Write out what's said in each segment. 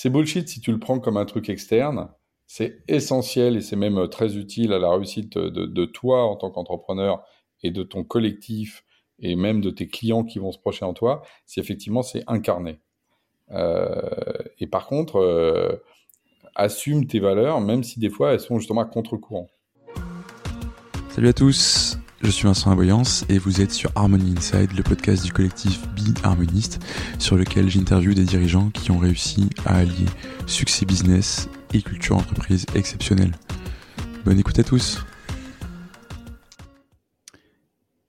c'est bullshit si tu le prends comme un truc externe. C'est essentiel et c'est même très utile à la réussite de, toi en tant qu'entrepreneur et de ton collectif et même de tes clients qui vont se projeter en toi, si effectivement c'est incarné. Euh, et par contre, euh, assume tes valeurs, même si des fois elles sont justement à contre-courant. Salut à tous, je suis Vincent Aboyance et vous êtes sur Harmony Inside, le podcast du collectif Be Harmoniste, sur lequel j'interviewe des dirigeants qui ont réussi à allier succès business et culture entreprise exceptionnelle. Bonne écoute à tous.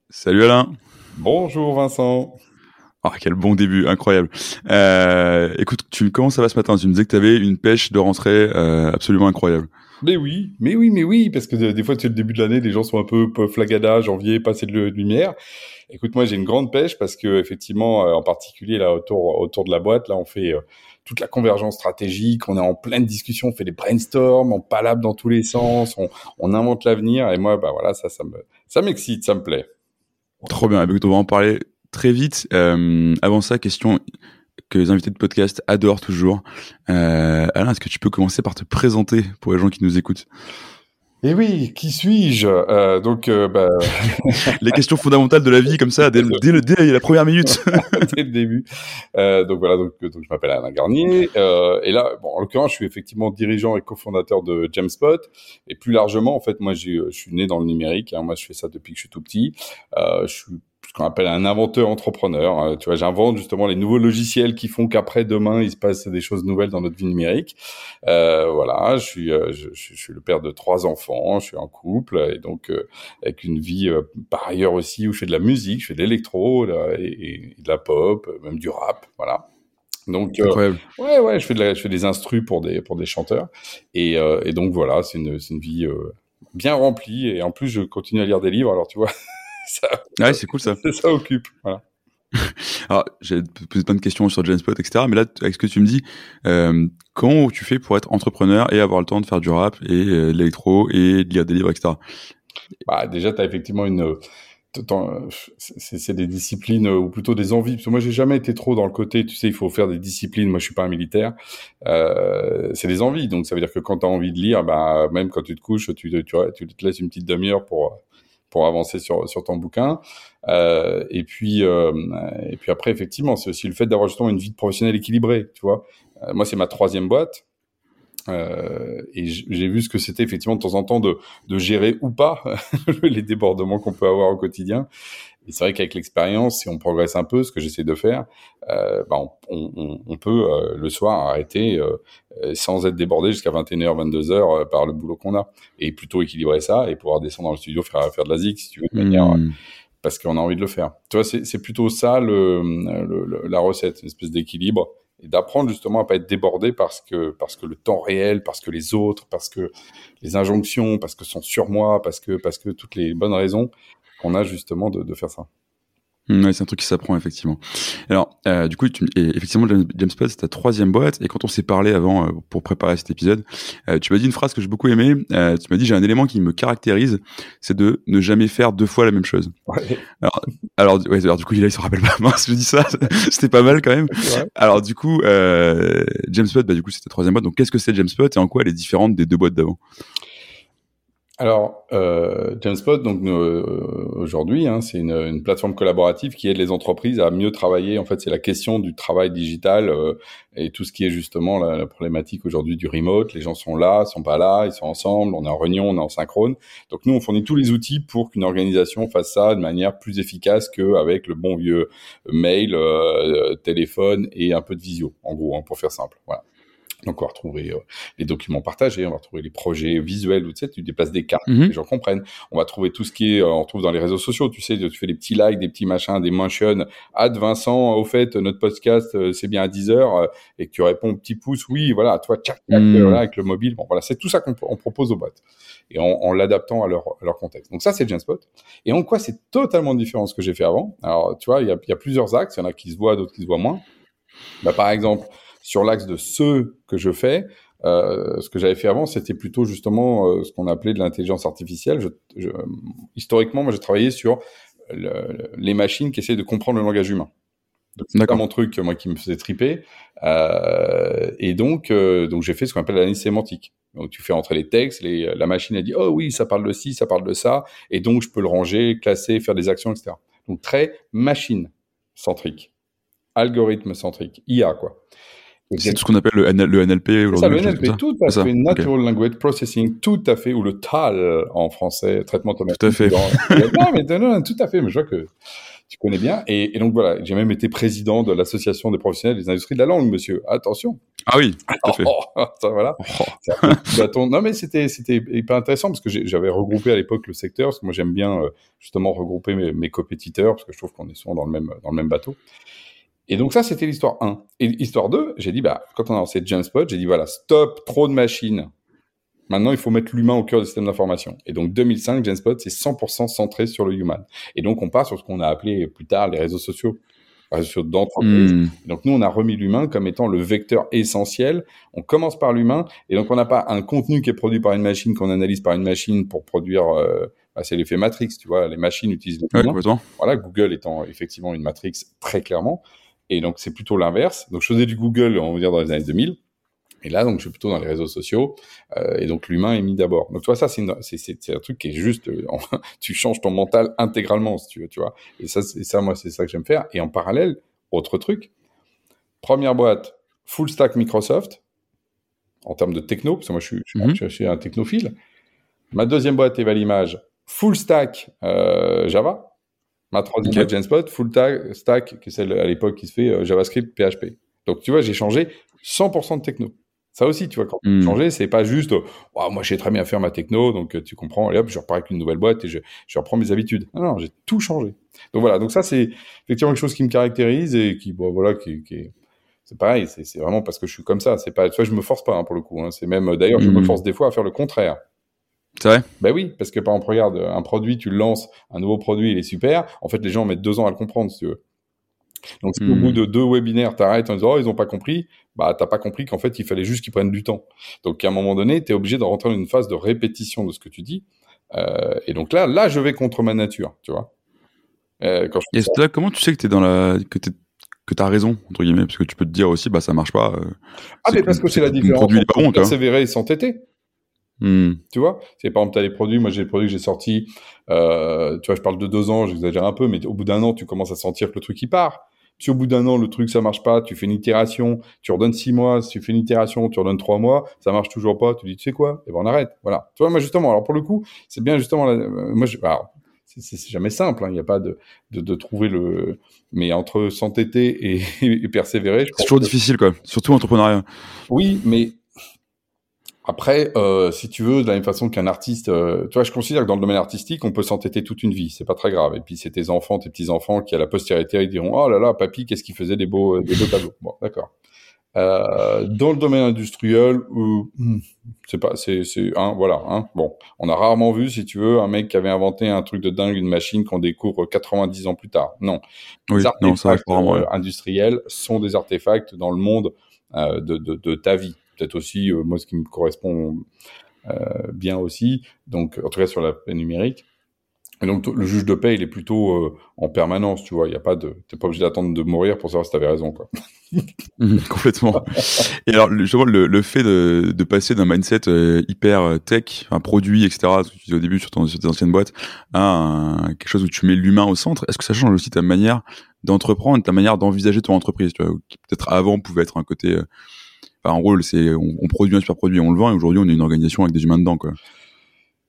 Salut Alain. Bonjour Vincent. Ah, quel bon début, incroyable. Euh, écoute, tu, comment ça va ce matin Tu me disais que tu avais une pêche de rentrée euh, absolument incroyable. Mais oui, mais oui, mais oui, parce que des fois, c'est le début de l'année, les gens sont un peu, flagada, janvier, passé de, lumière. Écoute, moi, j'ai une grande pêche parce que effectivement, euh, en particulier là autour autour de la boîte, là, on fait euh, toute la convergence stratégique, on est en pleine discussion, on fait des brainstorms, on palabre dans tous les sens, on, invente l'avenir. Et moi, bah voilà, ça, ça me, ça m'excite, ça me plaît. Trop bien. Écoute, on va en parler très vite. Euh, avant ça, question que les invités de podcast adorent toujours. Euh, Alain, est-ce que tu peux commencer par te présenter pour les gens qui nous écoutent? Eh oui, qui suis-je? Euh, Donc, euh, bah... les questions fondamentales de la vie, comme ça, dès, dès, le, dès la première minute, dès le début. Euh, donc voilà, donc, donc je m'appelle Alain Garnier, euh, et là, bon, en l'occurrence, je suis effectivement dirigeant et cofondateur de Jamespot, et plus largement, en fait, moi, je suis né dans le numérique. Hein, moi, je fais ça depuis que je suis tout petit. Euh, je suis ce qu'on appelle un inventeur entrepreneur. Euh, tu vois, j'invente justement les nouveaux logiciels qui font qu'après demain il se passe des choses nouvelles dans notre vie numérique. Euh, voilà, je suis, euh, je, je, suis le père de trois enfants, je suis en couple et donc euh, avec une vie par ailleurs aussi où je fais de la musique, je fais de l'électro et, de la pop, même du rap, voilà. Donc ouais ouais, je fais de la, je fais des instrus pour des pour des chanteurs et, et donc voilà, c'est une c'est une vie bien remplie et en plus je continue à lire des livres alors tu vois ça, ouais, c'est cool ça. Ça occupe. Voilà. Alors, j'ai posé plein de questions sur Genspot, etc. Mais là, avec ce que tu me dis, euh, comment tu fais pour être entrepreneur et avoir le temps de faire du rap et euh, de l'électro et de lire des livres, etc. Bah, déjà, tu as effectivement une. C'est des disciplines ou plutôt des envies. Parce que moi, j'ai jamais été trop dans le côté, tu sais, il faut faire des disciplines. Moi, je suis pas un militaire. Euh, c'est des envies. Donc, ça veut dire que quand tu as envie de lire, bah, même quand tu te couches, tu, tu, tu te laisses une petite demi-heure pour pour avancer sur, sur ton bouquin. Euh, et puis euh, et puis après effectivement c'est aussi le fait d'avoir justement une vie professionnelle équilibrée, tu vois. Euh, moi c'est ma troisième boîte. Et j'ai vu ce que c'était effectivement de temps en temps de, de gérer ou pas les débordements qu'on peut avoir au quotidien. Et c'est vrai qu'avec l'expérience, si on progresse un peu, ce que j'essaie de faire, euh, bah on, on, on, peut euh, le soir arrêter euh, sans être débordé jusqu'à 21h, 22h par le boulot qu'on a. Et plutôt équilibrer ça et pouvoir descendre dans le studio, faire, faire de la zik, si tu veux, de manière... Hmm. Parce qu'on a envie de le faire. Tu vois, c'est plutôt ça le, le, la recette, une espèce d'équilibre et d'apprendre justement à pas être débordé parce que parce que le temps réel, parce que les autres, parce que les injonctions, parce que sont sur moi, parce que parce que toutes les bonnes raisons qu'on a justement de, de faire ça. Mmh, ouais, c'est un truc qui s'apprend effectivement. Alors, euh, du coup, tu, et effectivement, Jamespot, c'est ta troisième boîte. Et quand on s'est parlé avant euh, pour préparer cet épisode, euh, tu m'as dit une phrase que j'ai beaucoup aimée. Euh, tu m'as dit j'ai un élément qui me caractérise, c'est de ne jamais faire deux fois la même chose. Ouais. Alors, alors, ouais, alors, du coup, il il se rappelle pas. Mince, je dis ça. C'était pas mal quand même. Alors, du coup, euh, Jamespot, bah, du coup, c'est ta troisième boîte. Donc, qu'est-ce que c'est Jamespot et en quoi elle est différente des deux boîtes d'avant? Alors, euh, donc euh, aujourd'hui, hein, c'est une, une, plateforme collaborative qui aide les entreprises à mieux travailler. En fait, c'est la question du travail digital euh, et tout ce qui est justement la, la problématique aujourd'hui du remote. Les gens sont là, sont pas là, ils sont ensemble, on est en réunion, on est en synchrone. Donc nous, on fournit tous les outils pour qu'une organisation fasse ça de manière plus efficace qu'avec le bon vieux mail, euh, téléphone et un peu de visio, en gros, hein, pour faire simple. Voilà. Donc on va retrouver euh, les documents partagés, on va retrouver les projets visuels, où tu sais, tu déplaces des cartes, -hmm. les gens comprennent. On va trouver tout ce qui est, euh, on trouve dans les réseaux sociaux, tu sais, tu fais des petits likes, des petits machins, des mentions. Ad Vincent, au fait, notre podcast, euh, c'est bien à 10 heures, et que tu réponds petit pouce, oui, voilà, toi, tchac, tchac, mm -hmm. voilà, avec le mobile. Bon, voilà, c'est tout ça qu'on propose aux boîtes, et en, en l'adaptant à leur, à leur contexte. Donc ça, c'est Genspot. Et en quoi c'est totalement différent de ce que j'ai fait avant? Alors, tu vois, il y a, y a plusieurs axes, il y en a qui se voient, d'autres qui se voient moins. Bah, par exemple, sur l'axe de ce que je fais, euh, ce que j'avais fait avant, c'était plutôt justement euh, ce qu'on appelait de l'intelligence artificielle. Je, je, historiquement, moi, j'ai travaillé sur le, les machines qui essaient de comprendre le langage humain. C'est mon truc, moi, qui me faisait triper. Euh, et donc, donc j'ai fait ce qu'on appelle l'analyse sémantique. Donc, tu fais entrer les textes, les, la machine a dit, oh oui, ça parle de ci, ça parle de ça, et donc je peux le ranger, classer, faire des actions, etc. Donc très machine centrique, algorithme centrique, IA quoi. C'est tout ce qu'on appelle le, NLP aujourd'hui. Ça, le NLP, tout à fait, Natural Language Processing, tout à fait, ou le TAL en français, traitement automatique. Tout à fait. non, mais non, tout à fait, mais je vois que tu connais bien. Et, et donc voilà, j'ai même été président de l'association des professionnels des industries de la langue, monsieur. Attention. Ah oui, tout à fait. Oh, ça, voilà. Oh. Non, mais c'était c'était hyper intéressant parce que j'avais regroupé à l'époque le secteur, parce que moi j'aime bien euh, justement regrouper mes, mes compétiteurs, parce que je trouve qu'on est souvent dans le même dans le même bateau. Et donc ça, c'était l'histoire 1. Et l'histoire 2, j'ai dit, bah, quand on a lancé Genspot, j'ai dit, voilà, stop, trop de machines. Maintenant, il faut mettre l'humain au cœur du système d'information. Et donc 2005, Genspot, c'est 100% centré sur le human. Et donc on part sur ce qu'on a appelé plus tard les réseaux sociaux, les réseaux sociaux d'entreprise. Hmm. Donc nous, on a remis l'humain comme étant le vecteur essentiel. On commence par l'humain, et donc on n'a pas un contenu qui est produit par une machine qu'on analyse par une machine pour produire. Euh, bah, c'est l'effet Matrix, tu vois. Les machines utilisent l'humain. voilà, Google étant effectivement une Matrix très clairement. Et donc, c'est plutôt l'inverse. Donc, je faisais du Google, on va dire, dans les années 2000. Et là, donc, je suis plutôt dans les réseaux sociaux. Euh, et donc, l'humain est mis d'abord. Donc, tu vois, ça, c'est, c'est, un truc qui est juste, euh, tu changes ton mental intégralement, si tu veux, tu vois. Et ça, c'est ça, moi, c'est ça que j'aime faire. Et en parallèle, autre truc. Première boîte, full stack Microsoft, en termes de techno, parce que moi, je suis, je suis, mhm. un technophile. Ma deuxième boîte, Eva L'Image, full stack euh, Java. Ma troisième okay. Genspot, full stack, qui est celle à l'époque qui se fait euh, JavaScript, PHP. Donc, tu vois, j'ai changé 100% de techno. Ça aussi, tu vois, quand tu hmm. c'est pas juste, oh, moi, j'ai très bien faire ma techno, donc euh, tu comprends, et hop, je repars avec une nouvelle boîte et je, je reprends mes habitudes. Non, non, j'ai tout changé. Donc voilà, donc ça, c'est effectivement quelque chose qui me caractérise et qui, bon, voilà, qui, qui c'est pareil, c'est vraiment parce que je suis comme ça. C'est pas, tu vois, je me force pas hein, pour le coup. Hein. C'est même, d'ailleurs, je me hmm. force des fois à faire le contraire. C'est vrai Ben oui, parce que par exemple, regarde, un produit, tu le lances, un nouveau produit, il est super. En fait, les gens mettent deux ans à le comprendre, si tu veux. Donc, si au bout hmm. de deux webinaires, t'arrêtes en disant, oh, ils ont pas compris, bah, t'as pas compris qu'en fait, il fallait juste qu'ils prennent du temps. Donc, à un moment donné, tu es obligé de rentrer dans une phase de répétition de ce que tu dis. Euh, et donc là, là, je vais contre ma nature, tu vois. Euh, quand et là, comment tu sais que dans la, que t'es que tu as raison, entre guillemets, parce que tu peux te dire aussi, bah ça marche pas. Euh, ah, mais parce que c'est la différence entre persévérer et s'entêter. Hmm. Tu vois, c'est par exemple, tu as les produits, moi j'ai les produits que j'ai sortis, euh, tu vois, je parle de deux ans, j'exagère un peu, mais au bout d'un an, tu commences à sentir que le truc il part. Si au bout d'un an, le truc ça marche pas, tu fais une itération, tu redonnes six mois, si tu fais une itération, tu redonnes trois mois, ça marche toujours pas, tu dis, tu sais quoi, et ben on arrête. Voilà. Tu vois, moi justement, alors pour le coup, c'est bien justement, euh, moi je, c'est jamais simple, hein, il n'y a pas de, de, de, trouver le. Mais entre s'entêter et, et, persévérer. C'est toujours difficile, quoi. Surtout entrepreneuriat. Oui, mais après, euh, si tu veux, de la même façon qu'un artiste, euh, tu vois, je considère que dans le domaine artistique, on peut s'entêter toute une vie, c'est pas très grave. Et puis c'est tes enfants, tes petits enfants qui à la postérité ils diront, oh là là, papy, qu'est-ce qu'il faisait des beaux, euh, des beaux tableaux. Bon, d'accord. Euh, dans le domaine industriel, euh, c'est pas, c'est, c'est, hein, voilà, hein, bon, on a rarement vu, si tu veux, un mec qui avait inventé un truc de dingue, une machine qu'on découvre 90 ans plus tard. Non, les artefacts industriels sont des artefacts dans le monde de, de, de ta vie peut-être aussi, euh, moi, ce qui me correspond euh, bien aussi, donc en tout cas sur la paix numérique. Et donc le juge de paix, il est plutôt euh, en permanence, tu vois. Il y a pas de, t'es pas obligé d'attendre de mourir pour savoir si t'avais raison. Mhm, complètement. Et alors justement, le, le fait de, de passer d'un mindset hyper tech, un produit, etc. Ce que tu disais au début sur, ton, sur tes anciennes boîtes, à quelque chose où tu mets l'humain au centre. Est-ce que ça change aussi ta manière d'entreprendre, ta manière d'envisager ton entreprise, tu vois, qui peut-être avant pouvait être un côté en gros, c'est on, produit un super produit, on le vend, et aujourd'hui, on est une organisation avec des humains dedans.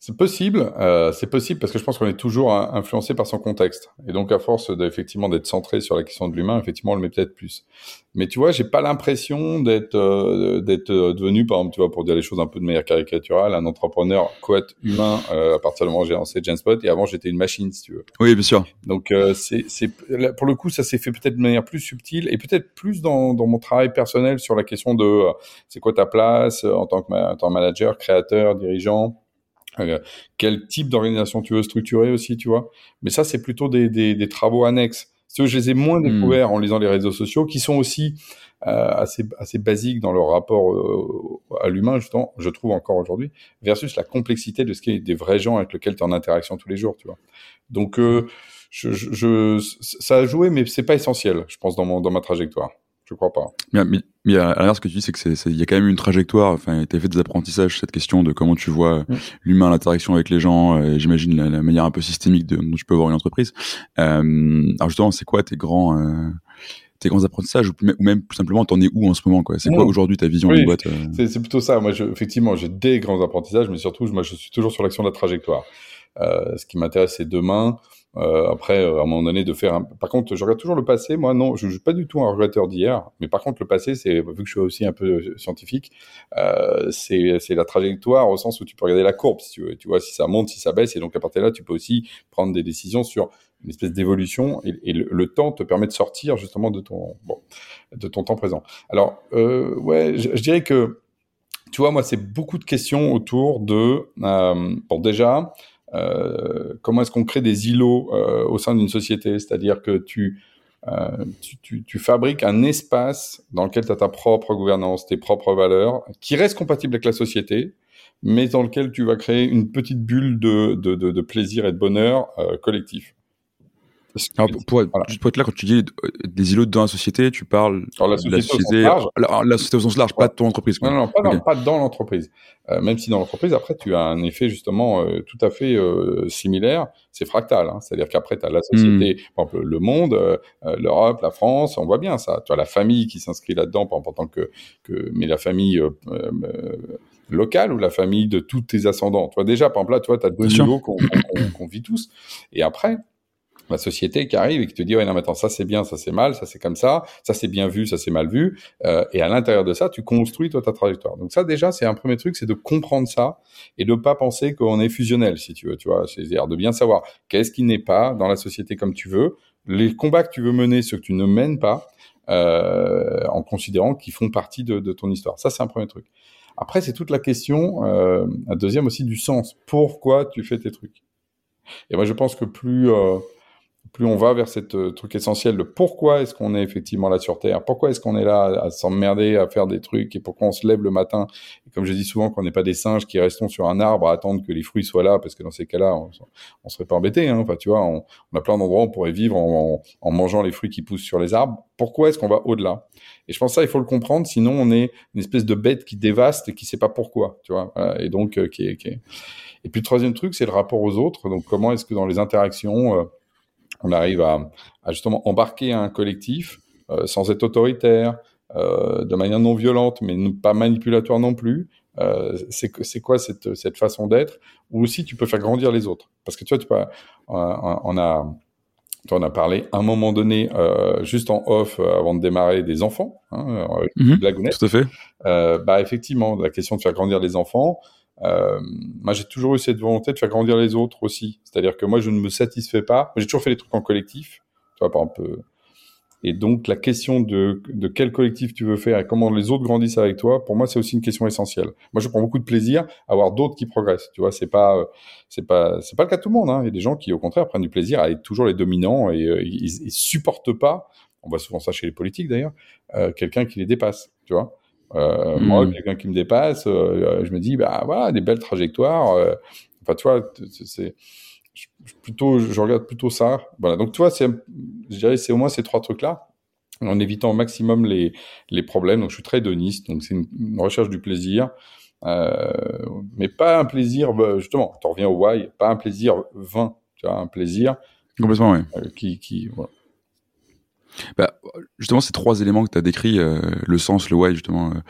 C'est possible, euh, c'est possible parce que je pense qu'on est toujours influencé par son contexte. Et donc, à force d'effectivement d'être centré sur la question de l'humain, effectivement, on le met peut-être plus. Mais tu vois, j'ai pas l'impression d'être euh, d'être euh, devenu, par exemple, tu vois, pour dire les choses un peu de manière caricaturale, un entrepreneur quote humain euh, à partir du moment où j'ai lancé Genspot. Et avant, j'étais une machine, si tu veux. Oui, bien sûr. Donc, euh, c'est c'est pour le coup, ça s'est fait peut-être de manière plus subtile et peut-être plus dans dans mon travail personnel sur la question de c'est quoi ta place en tant que en tant que manager, créateur, dirigeant euh, quel type d'organisation tu veux structurer aussi, tu vois? Mais ça, c'est plutôt des, des, des, travaux annexes. que je les ai moins hmm. découverts en lisant les réseaux sociaux, qui sont aussi euh, assez, assez basiques dans leur rapport euh, à l'humain, justement, je trouve encore aujourd'hui, versus la complexité de ce qui est des vrais gens avec lesquels tu es en interaction tous les jours, tu vois. Donc, euh, je, je, ça a joué, mais c'est pas essentiel, je pense, dans, mon, dans ma trajectoire. Je crois pas. Mais, mais, mais à l'inverse, ce que tu dis, c'est que il y a quand même une trajectoire. Enfin, tu as fait des apprentissages, cette question de comment tu vois mm. l'humain, l'interaction avec les gens. Euh, J'imagine la, manière un peu systémique de, dont tu peux voir une entreprise. Euh, alors justement, c'est quoi tes grands euh, tes grands apprentissages ou même plus simplement t'en es où en ce moment quoi? C'est quoi mm. aujourd'hui ta vision de boîte euh? C'est plutôt ça. Moi, je, effectivement, j'ai des grands apprentissages, mais surtout, moi, je suis toujours sur l'action de la trajectoire. Euh, ce qui m'intéresse, c'est demain. Euh, après, euh, à un moment donné, de faire. Un... Par contre, je regarde toujours le passé. Moi, non, je ne suis pas du tout un regretteur d'hier. Mais par contre, le passé, c'est vu que je suis aussi un peu euh, scientifique, euh, c'est la trajectoire au sens où tu peux regarder la courbe, si tu. Tu vois si ça monte, si ça baisse, et donc à partir de là, tu peux aussi prendre des décisions sur une espèce d'évolution. Et, le, temps te permet de sortir justement de ton bon, de ton temps présent. Alors, ouais, je, dirais que tu vois, moi, c'est beaucoup de questions autour de. Bon, déjà. Euh, comment est-ce qu'on crée des îlots euh, au sein d'une société? C'est-à-dire que tu, euh, tu, tu, tu, fabriques un espace dans lequel tu as ta propre gouvernance, tes propres valeurs, qui reste compatible avec la société, mais dans lequel tu vas créer une petite bulle de, de, de, de plaisir et de bonheur euh, collectif. Alors, pour, être, juste pour être là, quand tu dis euh, des îlots dans la société, tu parles la société de la société, large. La, la, société au sens large, pas de ton entreprise. Non, non, pas, dans, pas dans l'entreprise. Euh, même si dans l'entreprise, après, tu as un effet justement euh, tout à fait euh, similaire. C'est fractal. Hein. C'est-à-dire qu'après, tu as la société, mmh. par exemple, le monde, euh, l'Europe, la France, on voit bien ça. Tu as la famille qui s'inscrit là-dedans, par exemple, en tant que, que mais la famille locale ou la famille de tous tes ascendants. Toi, déjà, par exemple, là, tu vois, tu as deux niveaux qu'on qu qu vit tous. Et après, la société qui arrive et qui te dit ouais non mais attends ça c'est bien ça c'est mal ça c'est comme ça ça c'est bien vu ça c'est mal vu. Euh, et à l'intérieur de ça tu construis toi ta trajectoire. Donc ça déjà c'est un premier truc c'est de comprendre ça et de pas penser qu'on est fusionnel si tu veux tu vois. C'est-à-dire de bien savoir qu'est-ce qui n'est pas dans la société comme tu veux les combats que tu veux mener ceux que tu ne mènes pas euh, en considérant qu'ils font partie de, de, ton histoire. Ça c'est un premier truc. Après c'est toute la question euh, un deuxième aussi du sens. Pourquoi tu fais tes trucs? Et moi je pense que plus euh, plus on va vers cette euh, truc essentiel de pourquoi est-ce qu'on est effectivement là sur Terre, pourquoi est-ce qu'on est là à, s'emmerder, à faire des trucs, et pourquoi on se lève le matin? Et comme je dis souvent, qu'on n'est pas des singes qui restons sur un arbre à attendre que les fruits soient là, parce que dans ces cas-là, on, serait pas embêté. Hein. Enfin, tu vois, on, a plein d'endroits où on pourrait vivre en, mangeant les fruits qui poussent sur les arbres. Pourquoi est-ce qu'on va au-delà? Et je pense ça, il faut le comprendre, sinon on est une espèce de bête qui dévaste et qui sait pas pourquoi, tu vois. Et donc, euh, qui. Et puis le troisième truc, c'est le rapport aux autres. Donc, comment est-ce que dans les interactions euh, on arrive à, à, justement embarquer un collectif euh, sans être autoritaire, euh, de manière non violente, mais pas manipulatoire non plus. Euh, c'est quoi cette, cette façon d'être? Ou aussi, tu peux faire grandir les autres. Parce que tu vois, tu peux, on a on a parlé à un moment donné, euh, juste en off, euh, avant de démarrer, des enfants, hein, mmh, Tout à fait. Bah effectivement, la question de faire grandir les enfants, euh, moi, j'ai toujours eu cette volonté de faire grandir les autres aussi. C'est-à-dire que moi, je ne me satisfais pas. J'ai toujours fait des trucs en collectif, tu vois, par exemple. Euh, et donc, la question de, de quel collectif tu veux faire et comment les autres grandissent avec toi, pour moi, c'est aussi une question essentielle. Moi, je prends beaucoup de plaisir à voir d'autres qui progressent. Tu vois, c'est pas, euh, c'est pas, c'est pas le cas de tout le monde. Hein. Il y a des gens qui, au contraire, prennent du plaisir à être toujours les dominants et euh, ils, ils supportent pas. On voit souvent ça chez les politiques d'ailleurs, euh, quelqu'un qui les dépasse. Tu vois. Euh, mmh. Moi, quelqu'un qui me dépasse, euh, je me dis, bah voilà, des belles trajectoires. Euh, enfin, tu vois, c'est plutôt, je regarde plutôt ça. Voilà. Donc, tu vois, c'est, je dirais, c'est au moins ces trois trucs-là, en évitant au maximum les, les problèmes. Donc, je suis très hédoniste. Donc, c'est une, une, recherche du plaisir, euh, mais pas un plaisir, bah, justement. Tu reviens au why, pas un plaisir vain. Tu vois, un plaisir complètement, oui. qui, qui, voilà. Bah, justement, ces trois éléments que tu as décrits, euh, le sens, le why, justement, euh,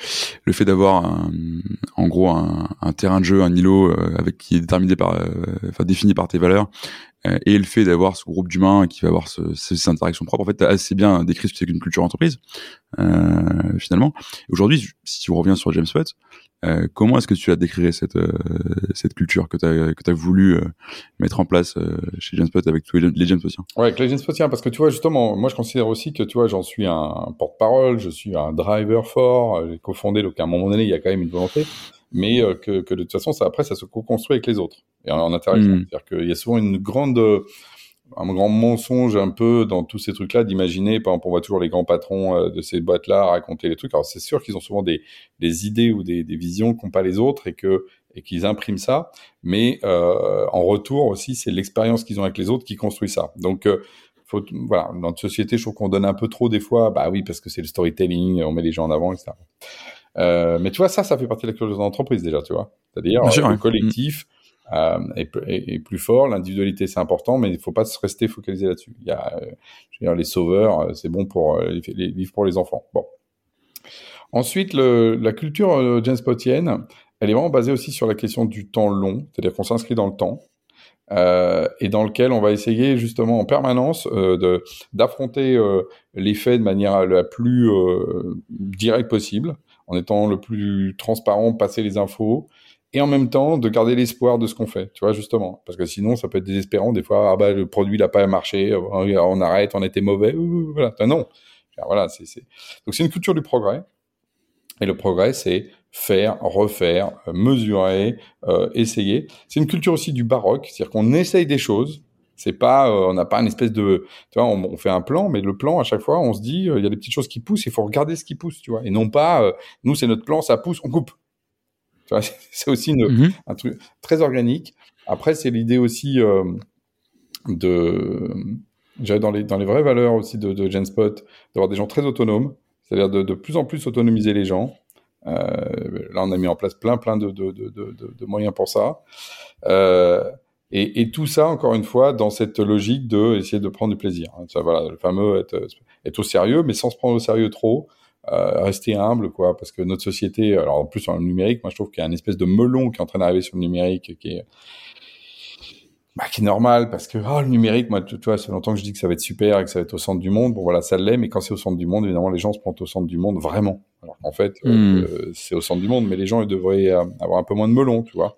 le fait d'avoir en gros un, terrain de jeu, un îlot euh, avec qui est déterminé par, enfin défini par tes valeurs, et le fait d'avoir ce groupe d'humains qui va avoir ce, ces interactions propres, en fait, as assez bien décrit ce que c'est qu'une culture entreprise, finalement. Aujourd'hui, si tu reviens sur James Watt, euh, comment est-ce que tu as décrire cette, euh, cette culture que tu as, que as voulu euh, mettre en place euh, chez Genspot avec tous les, les Genspodiens Ouais, avec les Genspodiens, parce que tu vois, justement, moi je considère aussi que tu vois, j'en suis un porte-parole, je suis un driver fort, j'ai cofondé, donc à un moment donné, il y a quand même une volonté, mais que, que de toute façon, ça, après, ça se co-construit avec les autres et en, en interaction. Mmh. C'est-à-dire qu'il y a souvent une grande un grand mensonge un peu dans tous ces trucs-là d'imaginer, par exemple, on voit toujours les grands patrons euh, de ces boîtes-là raconter les trucs. Alors c'est sûr qu'ils ont souvent des, des idées ou des, des visions qu'ont pas les autres et que et qu'ils impriment ça, mais euh, en retour aussi, c'est l'expérience qu'ils ont avec les autres qui construit ça. Donc, euh, faut, voilà, dans notre société, je trouve qu'on donne un peu trop des fois, bah oui, parce que c'est le storytelling, on met les gens en avant, etc. Euh, mais tu vois, ça, ça fait partie de la culture de l'entreprise déjà, tu vois. C'est-à-dire, le collectif euh, est, est, plus fort, l'individualité c'est important, mais il faut pas se rester focalisé là-dessus. Il y a, euh, je veux dire, les sauveurs, c'est bon pour les, les, livres pour les enfants. Bon. Ensuite, le, la culture euh, Spotienne, elle est vraiment basée aussi sur la question du temps long, c'est-à-dire qu'on s'inscrit dans le temps. Euh, et dans lequel on va essayer justement en permanence euh, d'affronter euh, les faits de manière la plus directe possible, en étant le plus transparent, passer les infos, et en même temps de garder l'espoir de ce qu'on fait, tu vois justement, parce que sinon ça peut être désespérant des fois. Ah bah le produit n'a pas marché, on arrête, on était mauvais, voilà. non, voilà, c'est donc c'est une culture du progrès. Et le progrès, c'est faire, refaire, euh, mesurer, euh, essayer. C'est une culture aussi du baroque, c'est-à-dire qu'on essaye des choses. C'est pas, euh, on n'a pas une espèce de, tu vois, on, on, fait un plan, mais le plan à chaque fois, on se dit, euh, il y a des petites choses qui poussent, il faut regarder ce qui pousse, tu vois, et non pas, euh, nous c'est notre plan, ça pousse, on coupe. Tu vois, c'est aussi une, mm -hmm. un truc très organique. Après, c'est l'idée aussi de, dans les dans les vraies valeurs aussi de, de Genspot, d'avoir des gens très autonomes, c'est-à-dire de, de plus en plus autonomiser les gens. Euh, là, on a mis en place plein, plein de, de, de, de moyens pour ça. Euh, et, et, tout ça, encore une fois, dans cette logique de essayer de prendre du plaisir. Ça, voilà, le fameux être, être au sérieux, mais sans se prendre au sérieux trop. Euh, rester humble, quoi, parce que notre société, alors en plus sur le numérique, moi je trouve qu'il y a une espèce de melon qui est en train d'arriver sur le numérique, qui est, bah, qui est normal parce que oh, le numérique, moi, tu, tu vois, c'est longtemps que je dis que ça va être super et que ça va être au centre du monde. Bon, voilà, ça l'est, mais quand c'est au centre du monde, évidemment, les gens se prennent au centre du monde vraiment. Alors en fait, mm. euh, c'est au centre du monde, mais les gens ils devraient euh, avoir un peu moins de melon, tu vois.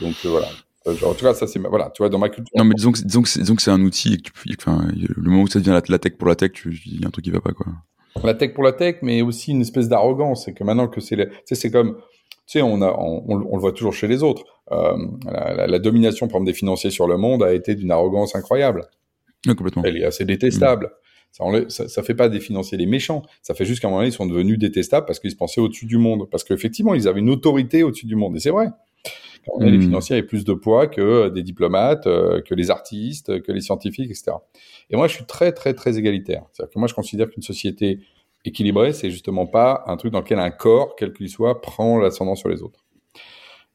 Donc euh, voilà. Genre, en tout cas, ça c'est voilà, tu vois, dans ma culture. Non, mais disons que disons que c'est, disons que c'est un outil. Et que tu, enfin, le moment où ça devient la, la tech pour la tech, il y a un truc qui va pas, quoi. La tech pour la tech, mais aussi une espèce d'arrogance. C'est que maintenant que c'est, tu sais, c'est comme tu sais, on, a, on, on, le voit toujours chez les autres. Euh, la, la, la, domination, par exemple, des financiers sur le monde a été d'une arrogance incroyable. Oui, complètement. Elle est assez détestable. Mmh. Ça, ça, fait pas des financiers les méchants. Ça fait juste qu'à un moment donné, ils sont devenus détestables parce qu'ils se pensaient au-dessus du monde. Parce qu'effectivement, ils avaient une autorité au-dessus du monde. Et c'est vrai. Mmh. les financiers avaient plus de poids que des diplomates, euh, que les artistes, que les scientifiques, etc. Et moi, je suis très, très, très égalitaire. C'est-à-dire que moi, je considère qu'une société équilibré, c'est justement pas un truc dans lequel un corps, quel qu'il soit, prend l'ascendant sur les autres.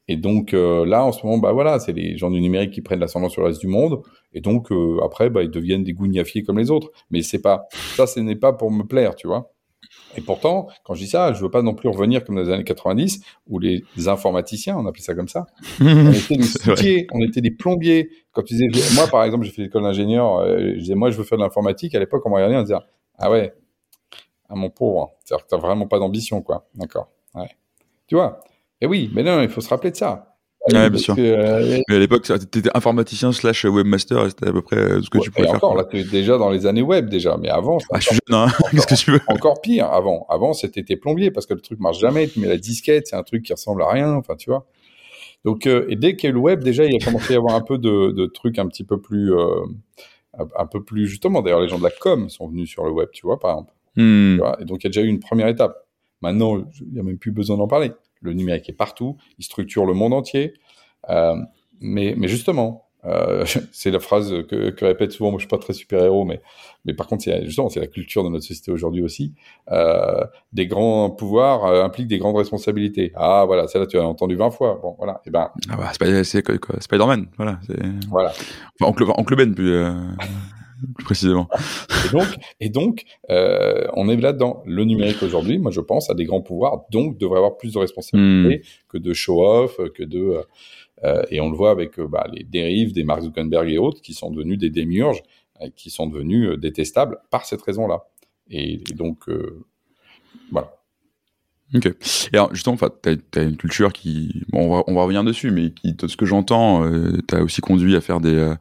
Et donc euh, là, en ce moment, bah voilà, c'est les gens du numérique qui prennent l'ascendant sur le reste du monde, et donc euh, après, bah, ils deviennent des gougnafiers comme les autres. Mais c'est pas ça, ce n'est pas pour me plaire, tu vois. Et pourtant, quand je dis ça, je veux pas non plus revenir comme dans les années 90 où les informaticiens, on appelait ça comme ça, on était des on était des plombiers. Quand tu disais, moi par exemple, j'ai fait l'école d'ingénieur, euh, je disais moi je veux faire de l'informatique. À l'époque, on m'a regardé en disant ah ouais, à mon pauvre. C'est-à-dire que t'as vraiment pas d'ambition, quoi. D'accord. Ouais. Tu vois? Et oui, mais non, il faut se rappeler de ça. Ouais, bien sûr. Que, euh, mais à l'époque, t'étais informaticien slash webmaster, c'était à peu près ce que ouais, tu pouvais faire. Encore, là, t'es déjà dans les années web, déjà. Mais avant. Ah, je suis jeune, hein. Qu'est-ce que tu veux? Encore pire. Avant, avant, c'était tes plombiers parce que le truc marche jamais. Tu mets la disquette, c'est un truc qui ressemble à rien. Enfin, tu vois. Donc, euh, et dès qu'il y a eu le web, déjà, il a commencé à y avoir un peu de, de trucs un petit peu plus, euh, un peu plus, justement. D'ailleurs, les gens de la com sont venus sur le web, tu vois, par exemple. Hmm. Et donc, il y a déjà eu une première étape. Maintenant, il n'y a même plus besoin d'en parler. Le numérique est partout, il structure le monde entier. Euh, mais, mais justement, euh, c'est la phrase que, que répète souvent, moi je suis pas très super-héros, mais, mais par contre, c'est justement, c'est la culture de notre société aujourd'hui aussi. Euh, des grands pouvoirs impliquent des grandes responsabilités. Ah voilà, celle-là tu as entendu 20 fois. Bon, voilà. Et ben, ah bah, c'est Spider-Man, voilà. Voilà. Enfin, Oncle, Oncle Ben, plus, plus précisément. Et donc, et donc euh, on est là-dedans. Le numérique aujourd'hui, moi je pense, a des grands pouvoirs, donc devrait avoir plus de responsabilités Hmm. que de show-off, que de... Euh, et on le voit avec euh, bah, les dérives des Mark Zuckerberg et autres qui sont devenus des démiurges, euh, qui sont devenus euh, détestables par cette raison-là. Et, et, donc, euh, voilà. Ok. Et alors, justement, tu as, as, une culture qui, bon, on va, on va revenir dessus, mais qui, de ce que j'entends, euh, t'as aussi conduit à faire des, euh,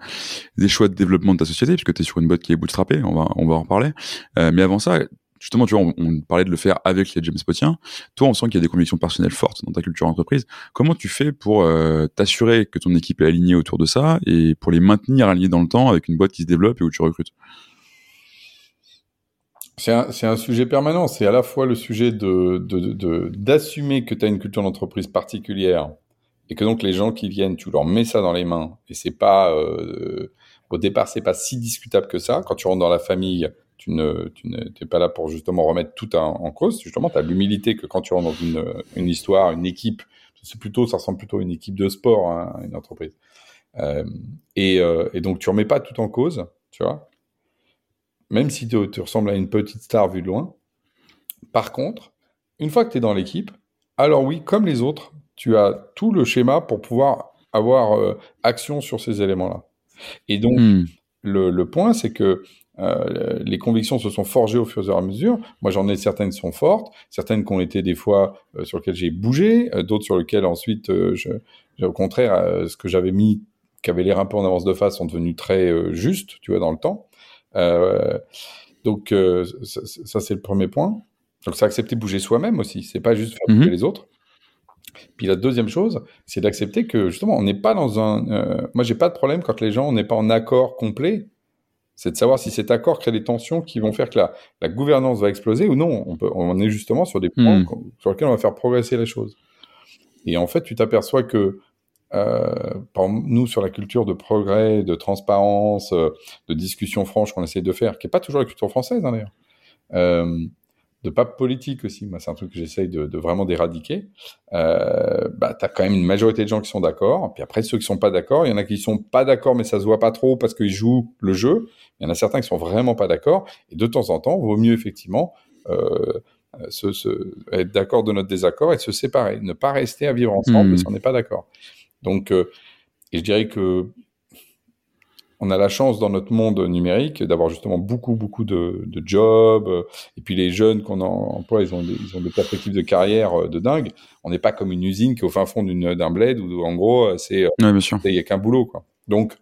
des choix de développement de ta société, puisque tu es sur une boîte qui est bootstrappée, on va, on va en reparler. Euh, mais avant ça, justement, tu vois, on, on, parlait de le faire avec les James Potiens. Toi, on sent qu'il y a des convictions personnelles fortes dans ta culture d'entreprise. Comment tu fais pour euh, t'assurer que ton équipe est alignée autour de ça et pour les maintenir alignés dans le temps avec une boîte qui se développe et où tu recrutes? C'est un, un, sujet permanent. C'est à la fois le sujet d'assumer de, de, que tu as une culture d'entreprise particulière et que donc les gens qui viennent, tu leur mets ça dans les mains, et c'est pas euh, au départ c'est pas si discutable que ça. Quand tu rentres dans la famille, tu ne tu n'es pas là pour justement remettre tout en, cause. Justement, tu as l'humilité que quand tu rentres dans une, une histoire, une équipe, c'est plutôt ça ressemble plutôt à une équipe de sport, hein, une entreprise. Euh, et, euh, et, donc tu remets pas tout en cause, tu vois. Même si tu, tu ressembles à une petite star vue de loin. Par contre, une fois que tu es dans l'équipe, alors oui, comme les autres, tu as tout le schéma pour pouvoir avoir euh, action sur ces éléments-là. Et donc, hmm. le, le, point, c'est que euh, les convictions se sont forgées au fur et à mesure. Moi, j'en ai certaines qui sont fortes, certaines qui ont été des fois euh, sur lesquelles j'ai bougé, d'autres sur lesquelles ensuite, je, au contraire, ce que j'avais mis, qui avait l'air un peu en avance de face, sont devenus très justes, tu vois, dans le temps. Donc, ça, ça c'est le premier point. Donc, c'est accepter de bouger soi-même aussi. C'est pas juste faire bouger mhm. les autres. Puis la deuxième chose, c'est d'accepter que justement, on n'est pas dans un. Euh, moi, j'ai pas de problème quand les gens, on n'est pas en accord complet. C'est de savoir si cet accord crée des tensions qui vont faire que la, la gouvernance va exploser ou non. On, peut, on est justement sur des points mhm. sur lesquels on va faire progresser les choses. Et en fait, tu t'aperçois que euh, par nous, sur la culture de progrès, de transparence, euh, de discussion franche qu'on essaie de faire, qui n'est pas toujours la culture française hein, d'ailleurs, euh, de pape politique aussi. Moi, c'est un truc que j'essaye de, vraiment d'éradiquer. Euh, bah, tu as quand même une majorité de gens qui sont d'accord. Puis après, ceux qui sont pas d'accord, il y en a qui sont pas d'accord, mais ça se voit pas trop parce qu'ils jouent le jeu. Il y en a certains qui sont vraiment pas d'accord. Et de temps en temps, vaut mieux effectivement euh, se, être d'accord de notre désaccord et se séparer. Ne pas rester à vivre ensemble mmh. si on n'est pas d'accord. Donc, euh, et je dirais que on a la chance dans notre monde numérique d'avoir justement beaucoup, beaucoup de, de, jobs. Et puis les jeunes qu'on emploie, ils ont, des, ils ont des perspectives de carrière euh, de dingue. On n'est pas comme une usine qui est au fin fond d'un bled où en gros, euh, c'est il n'y a qu'un boulot. Quoi. Donc,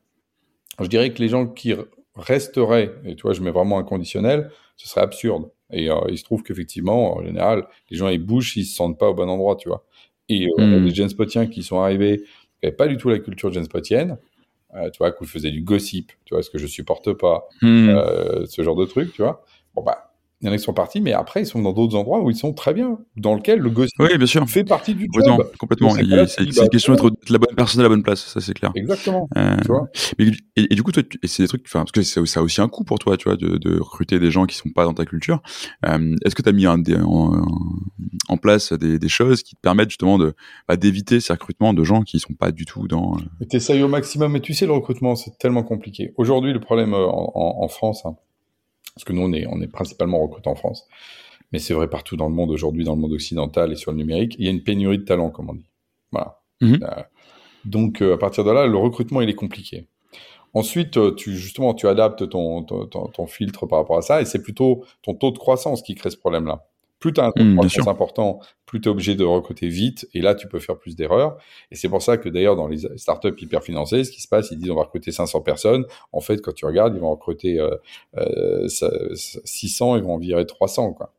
je dirais que les gens qui resteraient, et tu vois, je mets vraiment un conditionnel, ce serait absurde. Et euh, il se trouve qu'effectivement, en général, les gens ils bougent s'ils se sentent pas au bon endroit, tu vois. Et mmh. les Spotiens qui sont arrivés, qui pas du tout la culture Spotienne, euh, tu vois, qu'on faisait du gossip, tu vois, ce que je supporte pas, hmm. euh, ce genre de truc, tu vois. Bon, bah, il y en a qui sont partis, mais après, ils sont dans d'autres endroits où ils sont très bien, dans lequel le gossip oui, bien sûr. fait partie du job. Complètement. C'est une question d'être la bonne personne à la bonne place, ça c'est clair. Exactement. Euh, tu vois et, du coup, toi, c'est des trucs, parce que ça a aussi un coût pour toi, tu vois, de, de recruter des gens qui sont pas dans ta culture. Euh, Est-ce que tu as mis un, en, en, place des, des, choses qui te permettent justement bah, d'éviter ces recrutements de gens qui sont pas du tout dans. Euh... Tu essayes au maximum, mais tu sais, le recrutement, c'est tellement compliqué. Aujourd'hui, le problème euh, en, en, en France, hein, parce que nous, on est, on est principalement recrutés en France. Mais c'est vrai partout dans le monde aujourd'hui, dans le monde occidental et sur le numérique. Il y a une pénurie de talent, comme on dit. Voilà. Mhm. Euh, donc, euh, à partir de là, le recrutement, il est compliqué. Ensuite, euh, tu, justement, tu adaptes ton, ton, ton filtre par rapport à ça et c'est plutôt ton taux de croissance qui crée ce problème-là. Plus tu as un taux de important, plus tu es obligé de recruter vite, et là, tu peux faire plus d'erreurs. Et c'est pour ça que d'ailleurs, dans les startups hyper financées, ce qui se passe, ils disent on va recruter 500 personnes. En fait, quand tu regardes, ils vont recruter euh, euh, 600, ils vont en virer 300. Quoi.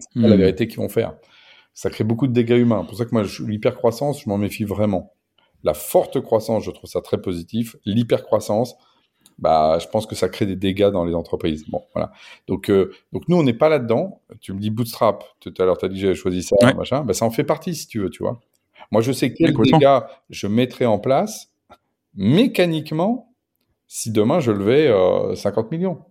C'est la hmm. vérité qu'ils vont faire. Ça crée beaucoup de dégâts humains. C'est pour ça que moi, l'hypercroissance, je m'en méfie vraiment. La forte croissance, je trouve ça très positif. L'hypercroissance, bah, je pense que ça crée des dégâts dans les entreprises. Bon, voilà. Donc, euh, donc nous, on n'est pas là-dedans. Tu me dis bootstrap. Tout à l'heure, tu as dit j'ai choisi ça, machin. Bah, ça en fait partie, si tu veux, tu vois. Moi, je sais quels dégâts je mettrai en place mécaniquement si demain je levais euh, 50 millions.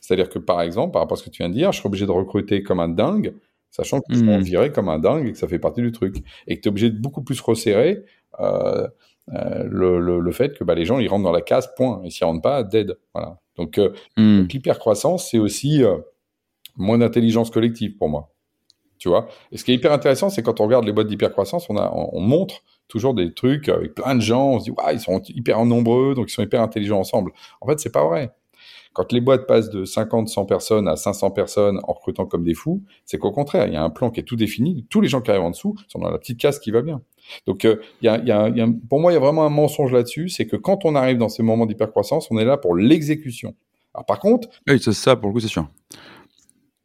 C'est-à-dire que, par exemple, par rapport à ce que tu viens de dire, je serais obligé de recruter comme un dingue, sachant que je suis viré comme un dingue et que ça fait partie du truc. Et que tu es obligé de beaucoup plus resserrer. Euh, euh, le, le, fait que bah, les gens ils rentrent dans la case, point, et s'y rentrent pas, dead. Voilà. Donc, hmm. l'hypercroissance, c'est aussi euh, moins d'intelligence collective pour moi. Tu vois? Et ce qui est hyper intéressant, c'est quand on regarde les boîtes d'hypercroissance, on, a, on, montre toujours des trucs avec plein de gens, on se dit, ouais, ils sont hyper nombreux, donc ils sont hyper intelligents ensemble. En fait, c'est pas vrai. Quand les boîtes passent de 50, 100 personnes à 500 personnes en recrutant comme des fous, c'est qu'au contraire, il y a un plan qui est tout défini. Tous les gens qui arrivent en dessous sont dans la petite case qui va bien. Donc, euh, y a, y a, pour moi, il y a vraiment un mensonge là-dessus, c'est que quand on arrive dans ces moments d'hypercroissance, on est là pour l'exécution. Alors, par contre, oui, c'est ça pour le coup, c'est sûr.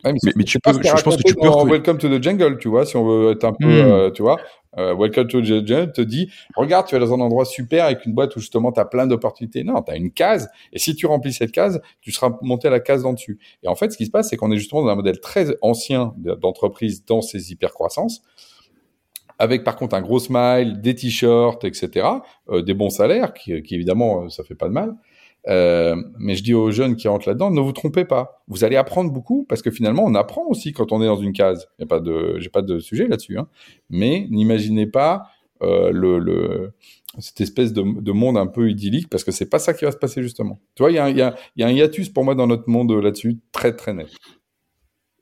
mais, tu peux, je, pense que tu peux. Welcome to the jungle, tu vois, si on veut être un peu, hmm. euh, tu vois. Euh, Welcome to the Jungle te dit, regarde, tu es dans un endroit super avec une boîte où justement tu as plein d'opportunités. Non, tu as une case. Et si tu remplis cette case, tu seras monté à la case d'en dessus. Et en fait, ce qui se passe, c'est qu'on est justement dans un modèle très ancien d'entreprise dans ces hypercroissances avec par contre un gros smile, des t-shirts, etc., euh, des bons salaires, qui, évidemment, euh, ça fait pas de mal. Euh, mais je dis aux jeunes qui rentrent là-dedans, ne vous trompez pas. Vous allez apprendre beaucoup parce que finalement, on apprend aussi quand on est dans une case. Il y a pas de, j'ai pas de sujet là-dessus. Hein. Mais n'imaginez pas cette espèce de, de, monde un peu idyllique parce que c'est pas ça qui va se passer justement. Tu vois, il y y a un hiatus pour moi dans notre monde là-dessus très très net.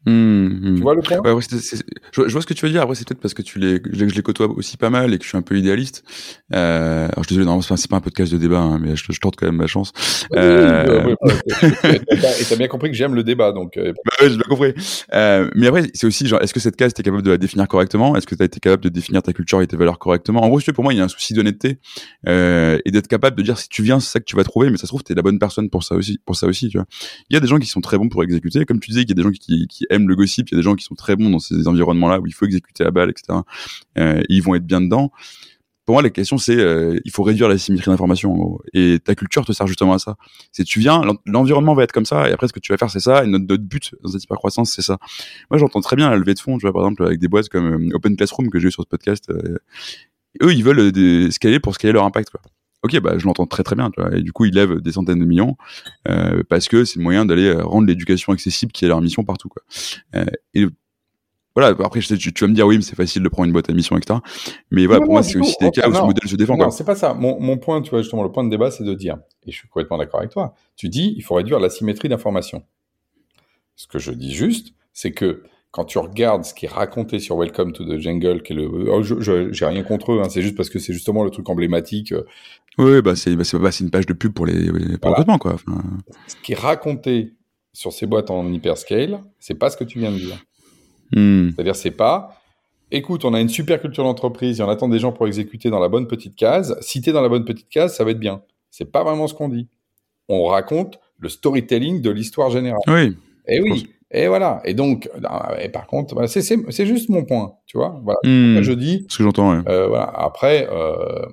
Mmh, Tu vois le point ouais, ouais, c'est- c'est- je, je vois ce que tu veux dire. Après, c'est peut-être parce que tu les, je, je les côtoie aussi pas mal et que je suis un peu idéaliste. Euh, alors, je suis désolé, non, c'est pas, un podcast de débat, hein, mais je, je tente quand même ma chance. Euh. Et t'as- bien compris que j'aime le débat, donc euh, Bah ouais, j'ai bien compris. Euh, mais après, c'est aussi genre, est-ce que cette case, t'es capable de la définir correctement? Est-ce que t'as été capable de définir ta culture et tes valeurs correctement? En gros, si tu veux, pour moi, il y a un souci d'honnêteté euh, et d'être capable de dire si tu viens, c'est ça que tu vas trouver. Mais ça se trouve, t'es la bonne personne pour ça aussi. Pour ça aussi, tu vois. Il y a des gens qui sont très bons pour exécuter, comme tu disais, qu'il y a des gens qui, qui aiment le gossip, il y a des gens qui sont très bons dans ces environnements-là où il faut exécuter à balle, etc. Euh, ils vont être bien dedans. Pour moi, la question, c'est euh, il faut réduire la symétrie d'information. Et ta culture te sert justement à ça. C'est tu viens, l'en- l'environnement va être comme ça, et après, ce que tu vas faire, c'est ça. Et notre, but dans cette hypercroissance, c'est ça. Moi, j'entends très bien la levée de fonds, tu vois, par exemple, avec des boîtes comme euh, Open Classroom que j'ai eu sur ce podcast. eux, ils veulent des, scaler pour scaler leur impact, quoi. Ok, bah, je l'entends très très bien, tu vois. Et du coup, ils lèvent des centaines de millions euh, parce que c'est le moyen d'aller euh, rendre l'éducation accessible, qui est leur mission partout, quoi. Euh, et voilà, après, je sais, tu, tu vas me dire, oui, mais c'est facile de prendre une boîte à mission, etc. Mais voilà, Non, pour non, moi, c'est aussi des cas où ce modèle se défend, Non, c'est pas ça. Mon, mon point, tu vois, justement, le point de débat, c'est de dire, et je suis complètement d'accord avec toi, tu dis, il faut réduire la symétrie d'information. Ce que je dis juste, c'est que quand tu regardes ce qui est raconté sur Welcome to the Jungle, qui est le, oh, j'ai rien contre eux, hein, c'est juste parce que c'est justement le truc emblématique. euh, Oui, bah, c'est, bah, bah, une page de pub pour les, pour Voilà. quoi. Enfin, Ce qui est raconté sur ces boîtes en hyperscale, c'est pas ce que tu viens de dire. hmm. C'est-à-dire, c'est pas, écoute, on a une super culture d'entreprise et on attend des gens pour exécuter dans la bonne petite case. Si t'es dans la bonne petite case, ça va être bien. C'est pas vraiment ce qu'on dit. On raconte le storytelling de l'histoire générale. Oui. Et Je oui. Et voilà. Et donc, euh, et par contre, voilà, c'est, c'est, c'est juste mon point, tu vois. Voilà. Hmm. Je dis, Ce que j'entends, ouais. euh, voilà. Après, euh,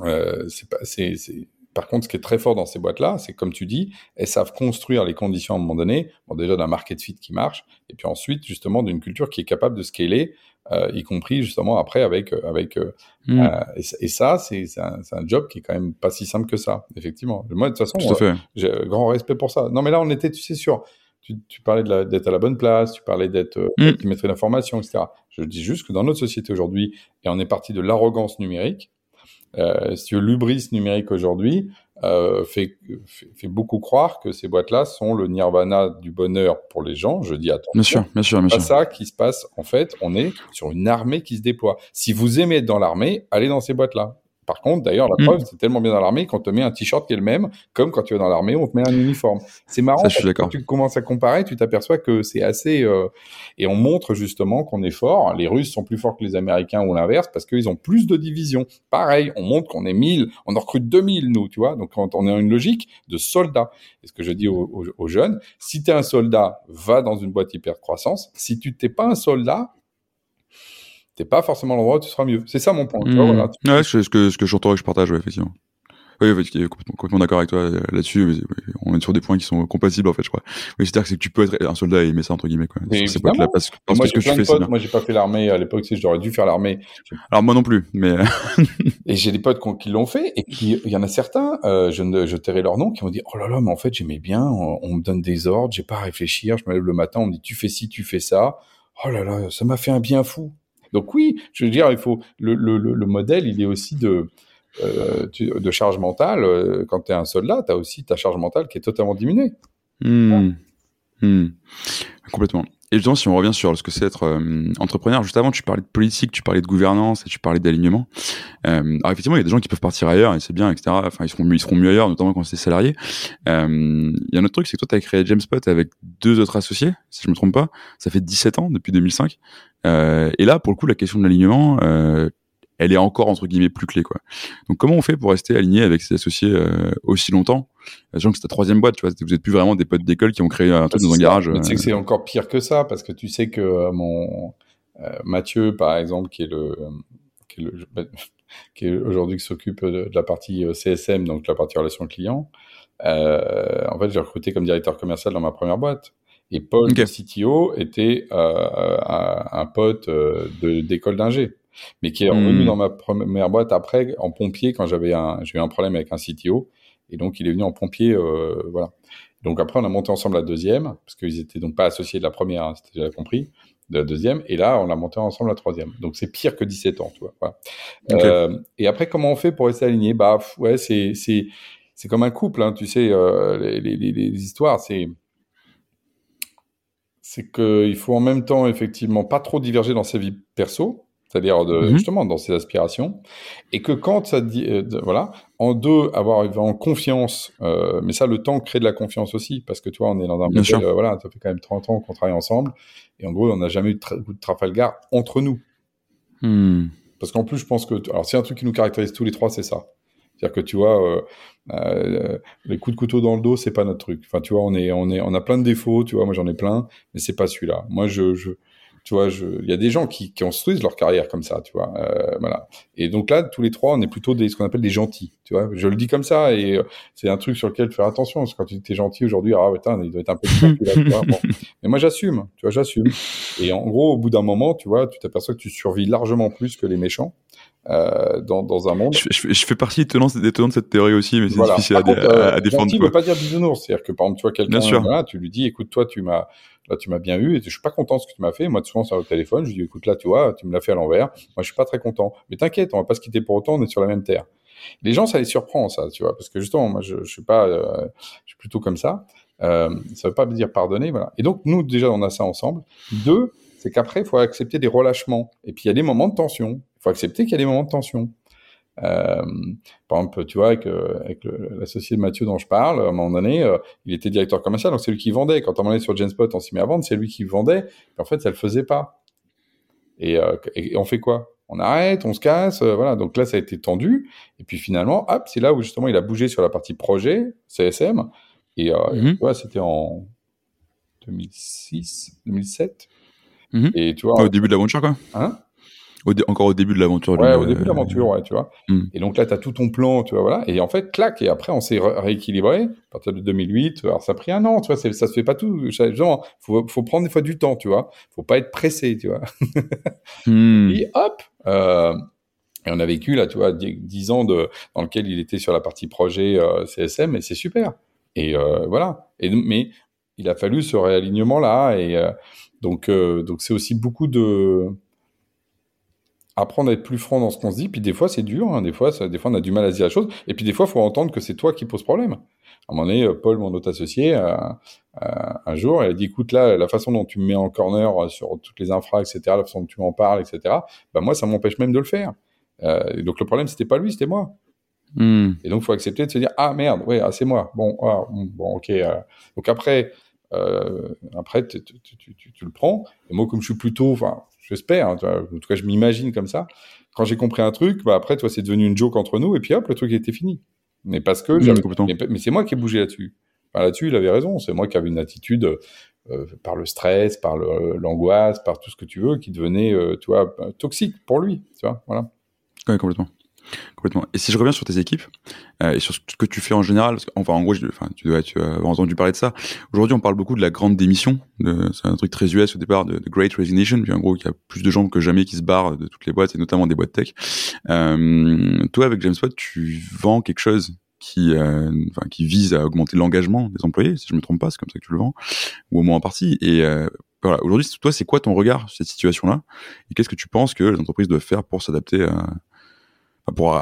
euh, c'est pas, c'est, c'est, par contre, ce qui est très fort dans ces boîtes-là, c'est que, comme tu dis, elles savent construire les conditions à un moment donné, bon, déjà d'un market fit qui marche, et puis ensuite, justement, d'une culture qui est capable de scaler, euh, y compris, justement, après, avec, avec, Hmm. et, ça- et ça, c'est, c'est un, un job qui est quand même pas si simple que ça, effectivement. Moi, de toute façon, j'ai grand respect pour ça. Non, mais là, on était, tu sais, sur. Tu, tu parlais d'être à la bonne place, tu parlais d'être euh, Mm. l'information, etc. Je dis juste que dans notre société aujourd'hui, et on est parti de l'arrogance numérique, euh, si l'ubris numérique aujourd'hui euh, fait, fait, fait beaucoup croire que ces boîtes-là sont le nirvana du bonheur pour les gens. Je dis attention. Bien sûr, bien sûr, bien sûr. pas ça qui se passe. En fait, on est sur une armée qui se déploie. Si vous aimez être dans l'armée, allez dans ces boîtes-là. Par contre, d'ailleurs, la Mm. preuve, c'est tellement bien dans l'armée qu'on te met un t-shirt qui est le même, comme quand tu es dans l'armée, on te met un uniforme. C'est marrant. Ça, je suis quand tu commences à comparer, tu t'aperçois que c'est assez. euh, Et on montre justement qu'on est fort. Les Russes sont plus forts que les Américains ou l'inverse parce qu'ils ont plus de divisions. Pareil, on montre qu'on est 1000, on en recrute 2000, nous, tu vois. Donc, quand on est dans une logique de soldats. Et ce que je dis aux, aux- aux jeunes, si tu es un soldat, va dans une boîte hyper croissance. Si tu t'es pas un soldat, t'es pas forcément l'endroit où tu seras mieux. C'est ça mon point. tu vois, voilà. Ouais, c'est ce que, ce que j'entends et que je partage, ouais, effectivement. Oui, oui, complètement, complètement d'accord avec toi euh, là-dessus. On est sur des points qui sont compatibles, en fait, je crois. Oui, c'est-à-dire que c'est que tu peux être un soldat et aimer ça, entre guillemets, quoi. Mais Sur ces évidemment. boîtes-là, parce, que- Et parce moi, que ce j'ai que tu plein de fais, c'est potes. Moi, j'ai pas fait l'armée à l'époque. Tu sais, j'aurais dû faire l'armée. Alors, moi non plus, mais, Et j'ai des potes qui l'ont fait. Et qui, il y en a certains, euh, je ne, je tairai leur nom, qui m'ont dit, oh là là, mais en fait, j'aimais bien. On, on me donne des ordres. J'ai pas à réfléchir. Je me lève le matin. On me dit, tu fais ci, tu fais ça. Oh là là, ça m'a fait un bien fou. Donc oui, je veux dire, il faut le, le, le, le modèle, il est aussi de euh, de charge mentale. Euh, Quand tu es un soldat, tu as aussi ta charge mentale qui est totalement diminuée. Hmm. Hmm. Complètement. Et justement, si on revient sur ce que c'est être euh, entrepreneur, juste avant, tu parlais de politique, tu parlais de gouvernance et tu parlais d'alignement. Euh, alors effectivement, il y a des gens qui peuvent partir ailleurs et c'est bien, etc. Enfin, ils seront ils seront mieux ailleurs, notamment quand c'est salarié. Euh, Il y a un autre truc, c'est que toi, tu as créé Jamespot avec deux autres associés, si je me trompe pas. Ça fait 17 ans, depuis 2005. Euh, et là, pour le coup, la question de l'alignement, euh, elle est encore entre guillemets plus clé quoi. Donc comment on fait pour rester aligné avec ses associés aussi longtemps Sachant que c'est ta troisième boîte, tu vois, vous êtes plus vraiment des potes d'école qui ont créé un truc C'est dans un garage. Mais tu sais euh, que c'est encore pire que ça, parce que tu sais que euh, mon euh, Mathieu, par exemple, qui est le, qui est, le, qui aujourd'hui qui s'occupe de, de la partie CSM, donc la partie relation client, euh, en fait, j'ai recruté comme directeur commercial dans ma première boîte. Et Paul, Ok. le CTO, était euh, un, un pote euh, de- d'école d'ingé. mais qui est revenu dans ma première boîte après en pompier quand j'avais un, j'ai eu un problème avec un CTO, et donc il est venu en pompier, euh, voilà. Donc après on a monté ensemble la deuxième, parce qu'ils étaient donc pas associés de la première, hein, c'était déjà compris, de la deuxième, et là on a monté ensemble la troisième. Donc c'est pire que 17 ans, tu vois. Voilà. Euh, et après comment on fait pour rester aligné? Bah ouais, c'est c'est c'est comme un couple, hein, tu sais, euh, les, les, les, histoires, c'est c'est qu'il faut en même temps effectivement pas trop diverger dans sa vie perso, c'est-à-dire de, mhm. justement dans ses aspirations, et que quand ça dit, euh, voilà, en deux, avoir en confiance, euh, mais ça, le temps crée de la confiance aussi, parce que tu vois, on est dans un modèle, euh, voilà, ça fait quand même 30 ans qu'on travaille ensemble, et en gros, on n'a jamais eu de, tra de Trafalgar entre nous. Hmm. Parce qu'en plus, je pense que, alors, c'est un truc qui nous caractérise tous les trois, c'est ça. C'est-à-dire que tu vois, euh, euh, les coups de couteau dans le dos, c'est pas notre truc. Enfin, tu vois, on est, on est, on a plein de défauts. Tu vois, moi j'en ai plein, mais c'est pas celui-là. Moi, je, je, tu vois, il y a des gens qui, qui, construisent leur carrière comme ça, tu vois. Euh, voilà. Et donc là, tous les trois, on est plutôt des, ce qu'on appelle des gentils, tu vois. Je le dis comme ça, et euh, c'est un truc sur lequel faire attention. Parce que quand tu es gentil aujourd'hui, ah putain, il doit être un peu là, bon. Mais moi, j'assume, tu vois, j'assume. Et en gros, au bout d'un moment, tu vois, tu t'aperçois que tu survis largement plus que les méchants. Euh, dans, dans, un monde. Je, je, fais partie des tenants, de cette théorie aussi, mais c'est difficile à, euh, à, défendre. Gentil ne veut pas dire bisounours, c'est-à-dire que par exemple, tu vois quelqu'un, voilà, tu lui dis, écoute, toi, tu m'as, là, tu m'as bien eu, et je suis pas content de ce que tu m'as fait. Moi, souvent sur le téléphone, je lui dis, écoute, là, tu vois, tu me l'as fait à l'envers. Moi, je suis pas très content. Mais t'inquiète, on va pas se quitter pour autant, on est sur la même terre. Les gens, ça les surprend, ça, tu vois, parce que justement, moi, je, je suis pas, euh, je suis plutôt comme ça. Euh, ça veut pas me dire pardonner, voilà. Et donc, nous, déjà, on a ça ensemble. Deux, c'est qu'après, il faut accepter des relâchements. Et puis, il y a des moments de tension. Faut accepter qu'il y a des moments de tension. Euh, par exemple, tu vois, avec, euh, avec l'associé de Mathieu dont je parle, à un moment donné, euh, il était directeur commercial, donc c'est lui qui vendait. Quand on est sur Genspot, on s'y met à vendre, c'est lui qui vendait. en fait, ça le faisait pas. Et, et on fait quoi? On arrête, on se casse, voilà. Donc là, ça a été tendu. Et puis finalement, hop, c'est là où justement il a bougé sur la partie projet, CSM. Et, mhm. tu vois, c'était en 2006, 2007. Mhm. Et tu vois. Au début de l'aventure, quoi. Hein? Encore au début de l'aventure. Ouais, au début de l'aventure, ouais, tu vois. Hmm. Et donc là, tu as tout ton plan, tu vois, voilà. Et en fait, clac, et après, on s'est rééquilibré à partir de 2008. Alors, ça a pris un an, tu vois, ça se fait pas tout. Genre, faut, faut prendre des fois du temps, tu vois. Faut pas être pressé, tu vois. hmm. Et hop, euh, et on a vécu, là, tu vois, 10 ans de, dans lequel il était sur la partie projet euh, CSM, et c'est super. Et euh, voilà. Et, mais il a fallu ce réalignement-là, et euh, donc, euh, donc c'est aussi beaucoup de apprendre à être plus franc dans ce qu'on se dit. Puis des fois, c'est dur. Hein. Des fois, ça, des fois, on a du mal à se dire la chose. Et puis des fois, il faut entendre que c'est toi qui pose problème. À un moment donné, euh, Paul, mon autre associé, euh, euh, un jour, il a dit, écoute, là, la façon dont tu me mets en corner sur toutes les infras, etc., la façon dont tu m'en parles, etc., bah, moi, ça m'empêche même de le faire. Euh, donc le problème, c'était pas lui, c'était moi. Hmm. Et donc, il faut accepter de se dire, ah merde, ouais, ah, c'est moi. Bon, ah, bon, ok. donc après, après, tu, tu, tu, tu, le prends. Et moi, comme je suis plutôt, enfin, J'espère. Hein, en tout cas, je m'imagine comme ça. Quand j'ai compris un truc, bah après, toi, c'est devenu une joke entre nous, et puis hop, le truc était fini. Mais parce que, mais, c'est moi qui ai bougé là-dessus. là-dessus, il avait raison. C'est moi qui avais une attitude euh, par le stress, par l'angoisse, par tout ce que tu veux, qui devenait, euh, vois, toxique pour lui. Tu vois, voilà. Oui, complètement. Complètement. Et si je reviens sur tes équipes euh, et sur ce que tu fais en général, enfin en gros, tu dois tu as entendu parler de ça. Aujourd'hui, on parle beaucoup de la grande démission. C'est un truc très US au départ, de, Great Resignation. Puis en gros, il y a plus de gens que jamais qui se barrent de toutes les boîtes et notamment des boîtes tech. Euh, toi, avec James Watt, tu vends quelque chose qui, euh, enfin, qui vise à augmenter l'engagement des employés, si je me trompe pas, c'est comme ça que tu le vends, ou au moins en partie. Et euh, voilà, aujourd'hui, toi, c'est quoi ton regard sur cette situation-là? Et qu'est-ce que tu penses que les entreprises doivent faire pour s'adapter à pour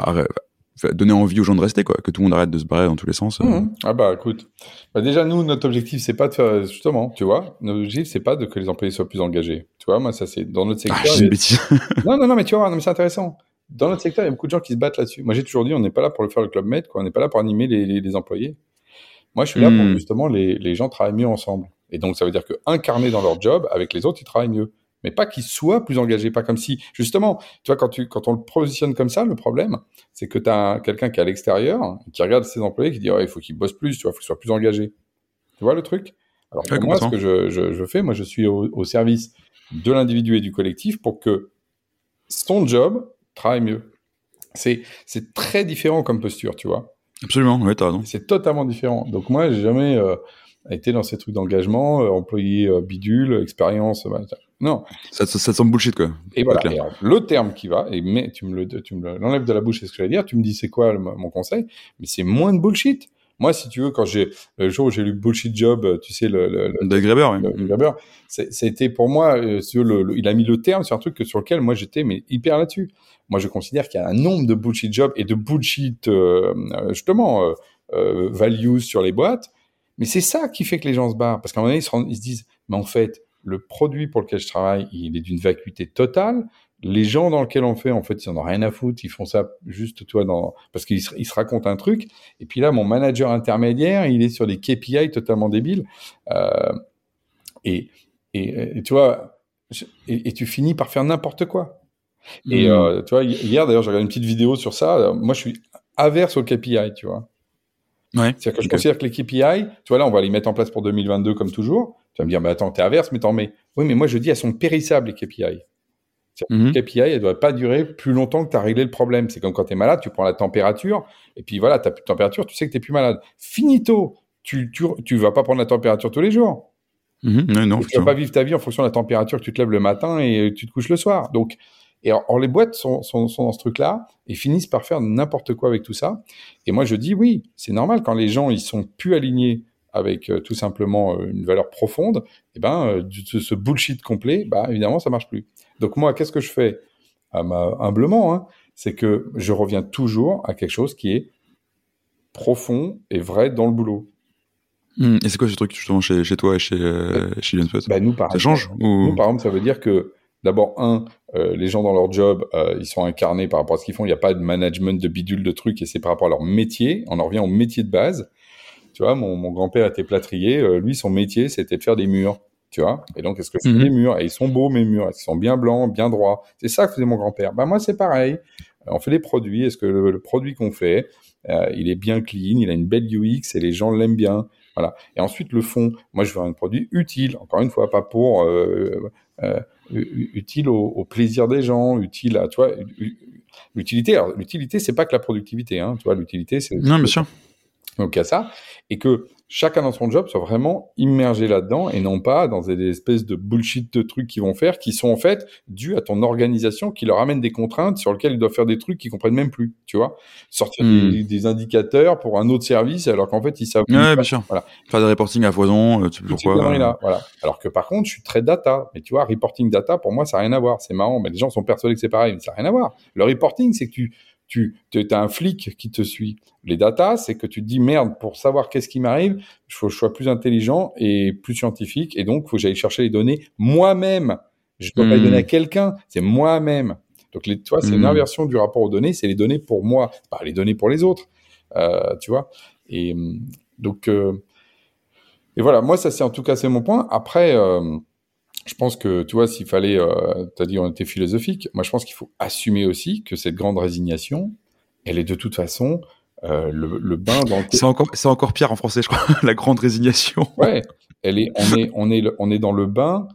donner envie aux gens de rester, quoi, que tout le monde arrête de se barrer dans tous les sens. Euh. Mmh. Ah bah écoute, bah déjà nous notre objectif c'est pas de faire justement, tu vois, notre objectif c'est pas de que les employés soient plus engagés. Tu vois, moi ça c'est dans notre secteur. Ah, une non non non mais tu vois, non, mais c'est intéressant. Dans notre secteur, il y a beaucoup de gens qui se battent là-dessus. Moi j'ai toujours dit, on n'est pas là pour le faire le club med, quoi, on n'est pas là pour animer les, les, employés. Moi je suis là pour mmh. justement les, les gens travaillent mieux ensemble. Et donc ça veut dire que incarner dans leur job avec les autres, ils travaillent mieux mais pas qu'il soit plus engagé, pas comme si, justement, tu vois, quand, tu, quand on le positionne comme ça, le problème, c'est que tu as quelqu'un qui est à l'extérieur, qui regarde ses employés, qui dit, il faut qu'il bosse plus, tu vois, il faut qu'il soit plus engagé. Tu vois le truc? Alors, pour moi, ce que je, je, je, fais, moi, je suis au, service de l'individu et du collectif pour que son job travaille mieux. C'est, c'est très différent comme posture, tu vois. Absolument, oui, t'as raison. C'est totalement différent. Donc, moi, j'ai jamais, euh, a été dans ces trucs d'engagement, employé bidule, expérience. Bah, non. Ça, ça, semble bullshit, quoi. Et voilà. le terme qui va, et mais tu me le, l'enlèves de la bouche, c'est ce que j'allais dire. Tu me dis, c'est quoi mon conseil Mais c'est moins de bullshit. Moi, si tu veux, quand j'ai le jour où j'ai lu Bullshit Job, tu sais le le, le, Graeber, oui. c'était pour moi sur le, il a mis le terme sur un truc que, sur lequel moi j'étais mais hyper là-dessus. Moi, je considère qu'il y a un nombre de bullshit jobs et de bullshit euh, justement euh, euh, values sur les boîtes, mais c'est ça qui fait que les gens se barrent parce qu'à un moment donné ils se, ils se disent mais en fait le produit pour lequel je travaille, il est d'une vacuité totale les gens dans lesquels on fait, en fait, ils en ont rien à foutre. Ils font ça juste, toi, dans, parce qu'ils se, ils se racontent un truc. Et puis là, mon manager intermédiaire, il est sur des KPI totalement débiles. Euh, et, et, tu vois, et, tu finis par faire n'importe quoi. Et mmh. euh, tu vois, hier, d'ailleurs, j'ai regardé une petite vidéo sur ça. Moi, je suis averse au KPI, tu vois. Ouais. C'est-à-dire que je considère que les KPI, tu vois, là, on va les mettre en place pour 2022 comme toujours. Tu vas me dire, mais attends, t'es averse, mais t'en mets. Oui, mais moi, je dis, elles sont périssables, les KPI. Mmh. KPI, elle ne doit pas durer plus longtemps que tu as réglé le problème. C'est comme quand tu es malade, tu prends la température, et puis voilà, tu n'as plus de température, tu sais que tu n'es plus malade. Finito, tu, tu, tu vas pas prendre la température tous les jours. Mmh. non, tu vas pas vivre ta vie en fonction de la température que tu te lèves le matin et tu te couches le soir. Donc, et alors, les boîtes sont, sont, sont, dans ce truc-là et finissent par faire n'importe quoi avec tout ça. Et moi, je dis oui, c'est normal quand les gens ils sont plus alignés avec euh, tout simplement euh, une valeur profonde. Et eh ben, euh, ce bullshit complet, bah évidemment, ça marche plus. Donc moi, qu'est-ce que je fais? Humblement, hein, c'est que je reviens toujours à quelque chose qui est profond et vrai dans le boulot. Hmm, et c'est quoi ce truc justement chez, chez toi et chez, euh, chez bah, nous, par Ça change Nous, par exemple, ça veut dire que d'abord, un, euh, les gens dans leur job, euh, ils sont incarnés par rapport à ce qu'ils font. Il n'y a pas de management de bidule de trucs et c'est par rapport à leur métier. On en revient au métier de base. Tu vois, mon, mon grand-père était plâtrier. lui, son métier, c'était de faire des murs tu vois. Et donc, est-ce que c'est mmh. les murs? Et ils sont beaux, mes murs. Est-ce qu'ils sont bien blancs, bien droits? C'est ça que faisait mon grand-père. Bah, moi, c'est pareil. On fait des produits. Est-ce que le, produit qu'on fait, euh, il est bien clean, il a une belle UX et les gens l'aiment bien Voilà. Et ensuite, le fond. Moi, je veux un produit utile. Encore une fois, pas pour... Euh, euh, utile au, plaisir des gens, utile à, toi l'utilité. Alors, l'utilité, c'est pas que la productivité, hein, tu vois, l'utilité, c'est... Non, bien sûr. Donc, il y a ça. Et que chacun dans son job soit vraiment immergé là-dedans et non pas dans des espèces de bullshit de trucs qu'ils vont faire qui sont en fait dus à ton organisation qui leur amène des contraintes sur lesquelles ils doivent faire des trucs qu'ils comprennent même plus, tu vois. Sortir des, hmm. indicateurs pour un autre service alors qu'en fait ils savent ouais, bien sûr. Voilà. Faire des reporting à foison, euh, tu pourquoi. Là, voilà. Alors que par contre, je suis très data. Mais tu vois, reporting data, pour moi, ça n'a rien à voir. C'est marrant, mais les gens sont persuadés que c'est pareil, mais ça n'a rien à voir. Le reporting, c'est que tu, tu as un flic qui te suit. Les data, c'est que tu te dis merde, pour savoir qu'est-ce qui m'arrive, il faut que je sois plus intelligent et plus scientifique, et donc il faut que j'aille chercher les données moi-même. Je ne dois pas les donner à hmm. quelqu'un, c'est moi-même. Donc, les, tu vois, c'est une hmm. inversion du rapport aux données, c'est les données pour moi, pas les données pour les autres, euh, tu vois? Et donc, euh, et voilà, moi, ça c'est en tout cas c'est mon point. Après. Euh, je pense que, tu vois, s'il fallait, euh, tu as dit on était philosophique, moi je pense qu'il faut assumer aussi que cette grande résignation, elle est de toute façon euh, le, le, bain dans le... C'est encore, c'est encore pire en français, je crois, la grande résignation. Ouais, elle est, on est, on est, on est dans le bain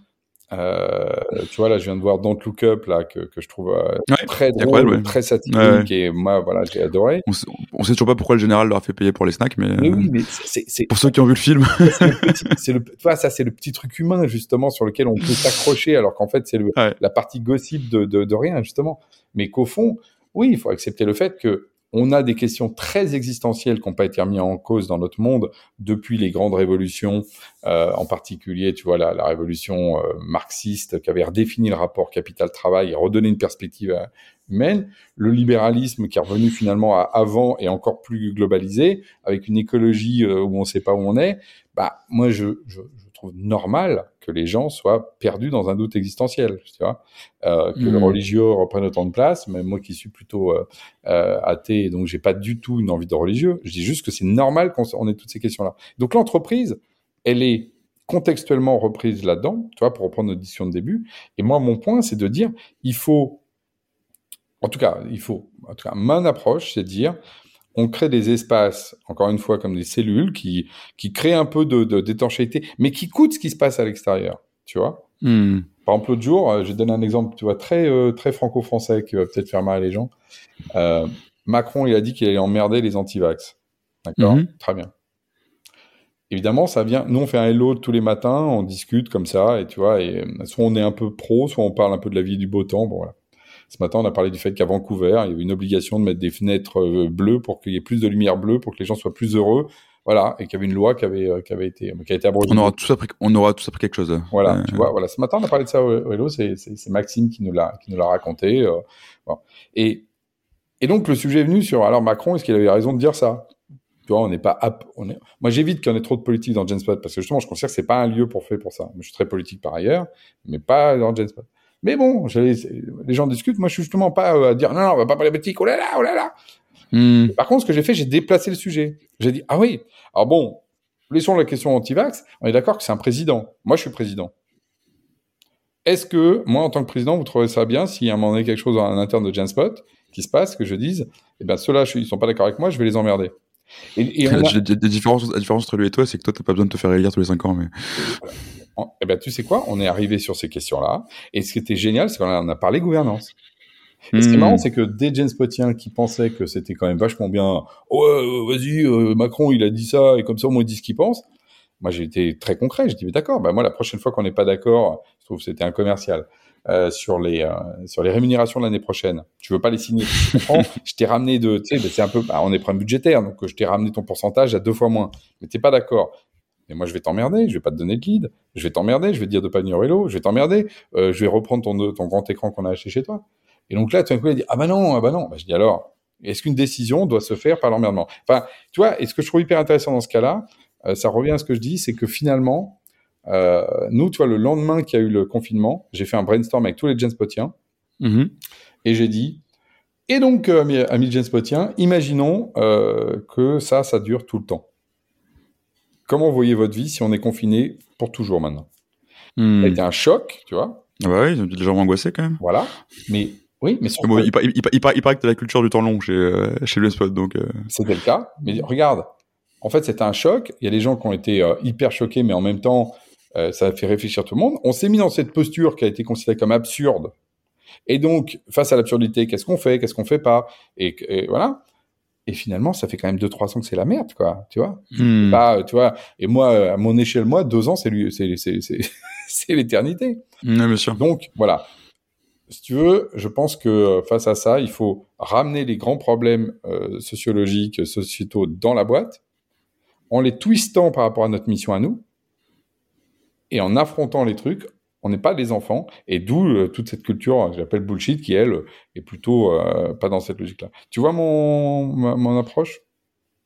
euh, tu vois, là, je viens de voir Don't Look Up, là, que, que je trouve euh, très drôle, très satirique, et moi, voilà, j'ai adoré. On, on, sait toujours pas pourquoi le général leur a fait payer pour les snacks, mais, mais oui, mais c'est, pour ceux qui ont vu le film. c'est le, tu vois, ça, c'est le petit truc humain, justement, sur lequel on peut s'accrocher, alors qu'en fait, c'est la partie gossip de, de, de rien, justement. Mais qu'au fond, oui, il faut accepter le fait que on a des questions très existentielles qui n'ont pas été remises en cause dans notre monde depuis les grandes révolutions, euh, en particulier, tu vois, la, la révolution euh, marxiste qui avait redéfini le rapport capital-travail et redonné une perspective euh, humaine, le libéralisme qui est revenu finalement à avant et encore plus globalisé, avec une écologie où on ne sait pas où on est. Bah, moi, je, trouve normal que les gens soient perdus dans un doute existentiel, tu vois, euh, que le hmm. religieux reprenne autant de place. Même moi qui suis plutôt euh, euh, athée, donc j'ai pas du tout une envie de religieux. Je dis juste que c'est normal qu'on ait toutes ces questions-là. Donc l'entreprise, elle est contextuellement reprise là-dedans, tu vois, pour reprendre notre discussion de début. Et moi, mon point, c'est de dire, il faut, en tout cas, il faut, en tout cas, mon approche, c'est de dire, on crée des espaces, encore une fois, comme des cellules qui, qui créent un peu de, d'étanchéité, mais qui coûtent ce qui se passe à l'extérieur, tu vois. Hmm. Par exemple, l'autre jour, euh, j'ai donné un exemple, tu vois, très, euh, très franco-français qui va peut-être faire mal les gens. Euh, Macron, il a dit qu'il allait emmerder les anti-vax. D'accord? Hmm. Très bien. évidemment, ça vient. Nous, on fait un hello tous les matins, on discute comme ça, et tu vois, et soit on est un peu pro, soit on parle un peu de la vie du beau temps. Bon, voilà. Ce matin, on a parlé du fait qu'à Vancouver, il y avait une obligation de mettre des fenêtres euh, bleues pour qu'il y ait plus de lumière bleue, pour que les gens soient plus heureux. Voilà, et qu'il y avait une loi qui avait, euh, qui avait été, qui a été abrogée. On aura tous appris, on aura tous appris quelque chose. Voilà, tu vois, voilà. Ce matin, on a parlé de ça au hello, c'est, Maxime qui nous l'a, qui nous l'a raconté. bon. Et, et donc, le sujet est venu sur, alors Macron, est-ce qu'il avait raison de dire ça? Tu vois, on n'est pas. On est... Moi, j'évite qu'il y en ait trop de politique dans Genspot parce que justement, je considère que c'est pas un lieu pour faire pour ça. je suis très politique par ailleurs, mais pas dans Genspot. Mais bon, les gens discutent. Moi, je suis justement pas euh, à dire non, non, on va pas parler politique. Oh là là, oh là là. Hmm. Par contre, ce que j'ai fait, j'ai déplacé le sujet. J'ai dit ah oui. Alors bon, laissons la question anti-vax. On est d'accord que c'est un président. Moi, je suis président. Est-ce que moi, en tant que président, vous trouvez ça bien si à un moment donné quelque chose en interne de Genspot qui se passe, que je dise, eh ben ceux-là, ils sont pas d'accord avec moi, je vais les emmerder. Et, et a... la, différence, la différence entre lui et toi, c'est que toi, t'as pas besoin de te faire élire tous les 5 ans. Mais... Eh ben, tu sais quoi? On est arrivé sur ces questions-là. Et ce qui était génial, c'est qu'on a, parlé gouvernance. Et ce qui est hmm. marrant, c'est que des James Potiens qui pensaient que c'était quand même vachement bien, oh, vas-y, euh, Macron, il a dit ça, et comme ça, au moins, il dit ce qu'il pense. Moi, j'ai été très concret. J'ai dit, mais d'accord, bah, moi, la prochaine fois qu'on n'est pas d'accord, je trouve que c'était un commercial. Euh, sur les euh, sur les rémunérations de l'année prochaine. Tu veux pas les signer? Je t'ai ramené de, tu sais, c'est un peu, bah, on est problème budgétaire, donc je t'ai ramené ton pourcentage à deux fois moins. Mais t'es pas d'accord. Mais moi, je vais t'emmerder. Je vais pas te donner de lead. Je vais t'emmerder. Je vais te dire de pas venir au vélo. Je vais t'emmerder. Euh, je vais reprendre ton ton grand écran qu'on a acheté chez toi. Et donc là, tout d'un coup, il dit ah bah non, ah bah non. Bah, je dis alors, est-ce qu'une décision doit se faire par l'emmerdement? Enfin, tu vois, et ce que je trouve hyper intéressant dans ce cas-là, ça revient à ce que je dis, c'est que finalement, euh, nous, tu vois, le lendemain qu'il y a eu le confinement, j'ai fait un brainstorm avec tous les Genspotiens mm et j'ai dit, et donc, euh, amis, Genspotiens, imaginons euh, que ça, ça dure tout le temps. Comment voyez votre vie si on est confiné pour toujours maintenant? Mm. Ça a été un choc, tu vois. Ah bah oui, ils ont déjà angoissé quand même. Voilà, mais oui, mais bon, il, il, il, paraît que tu la culture du temps long chez, euh, chez le spot, donc. Euh... C'était le cas, mais regarde, en fait, c'était un choc. Il y a des gens qui ont été euh, hyper choqués, mais en même temps, ça a fait réfléchir tout le monde. On s'est mis dans cette posture qui a été considérée comme absurde. Et donc, face à l'absurdité, qu'est-ce qu'on fait, qu'est-ce qu'on fait pas? Et, voilà. Et finalement, ça fait quand même deux trois ans que c'est la merde, quoi. Tu vois hmm. Pas, tu vois. Et moi, à mon échelle, moi, deux ans, c'est c'est l'éternité. bien sûr. Donc voilà. Si tu veux, je pense que euh, face à ça, il faut ramener les grands problèmes euh, sociologiques, sociétaux dans la boîte, en les twistant par rapport à notre mission à nous, et en affrontant les trucs, on n'est pas des enfants, et d'où euh, toute cette culture, que j'appelle bullshit, qui elle est plutôt euh, pas dans cette logique-là. Tu vois mon, mon approche?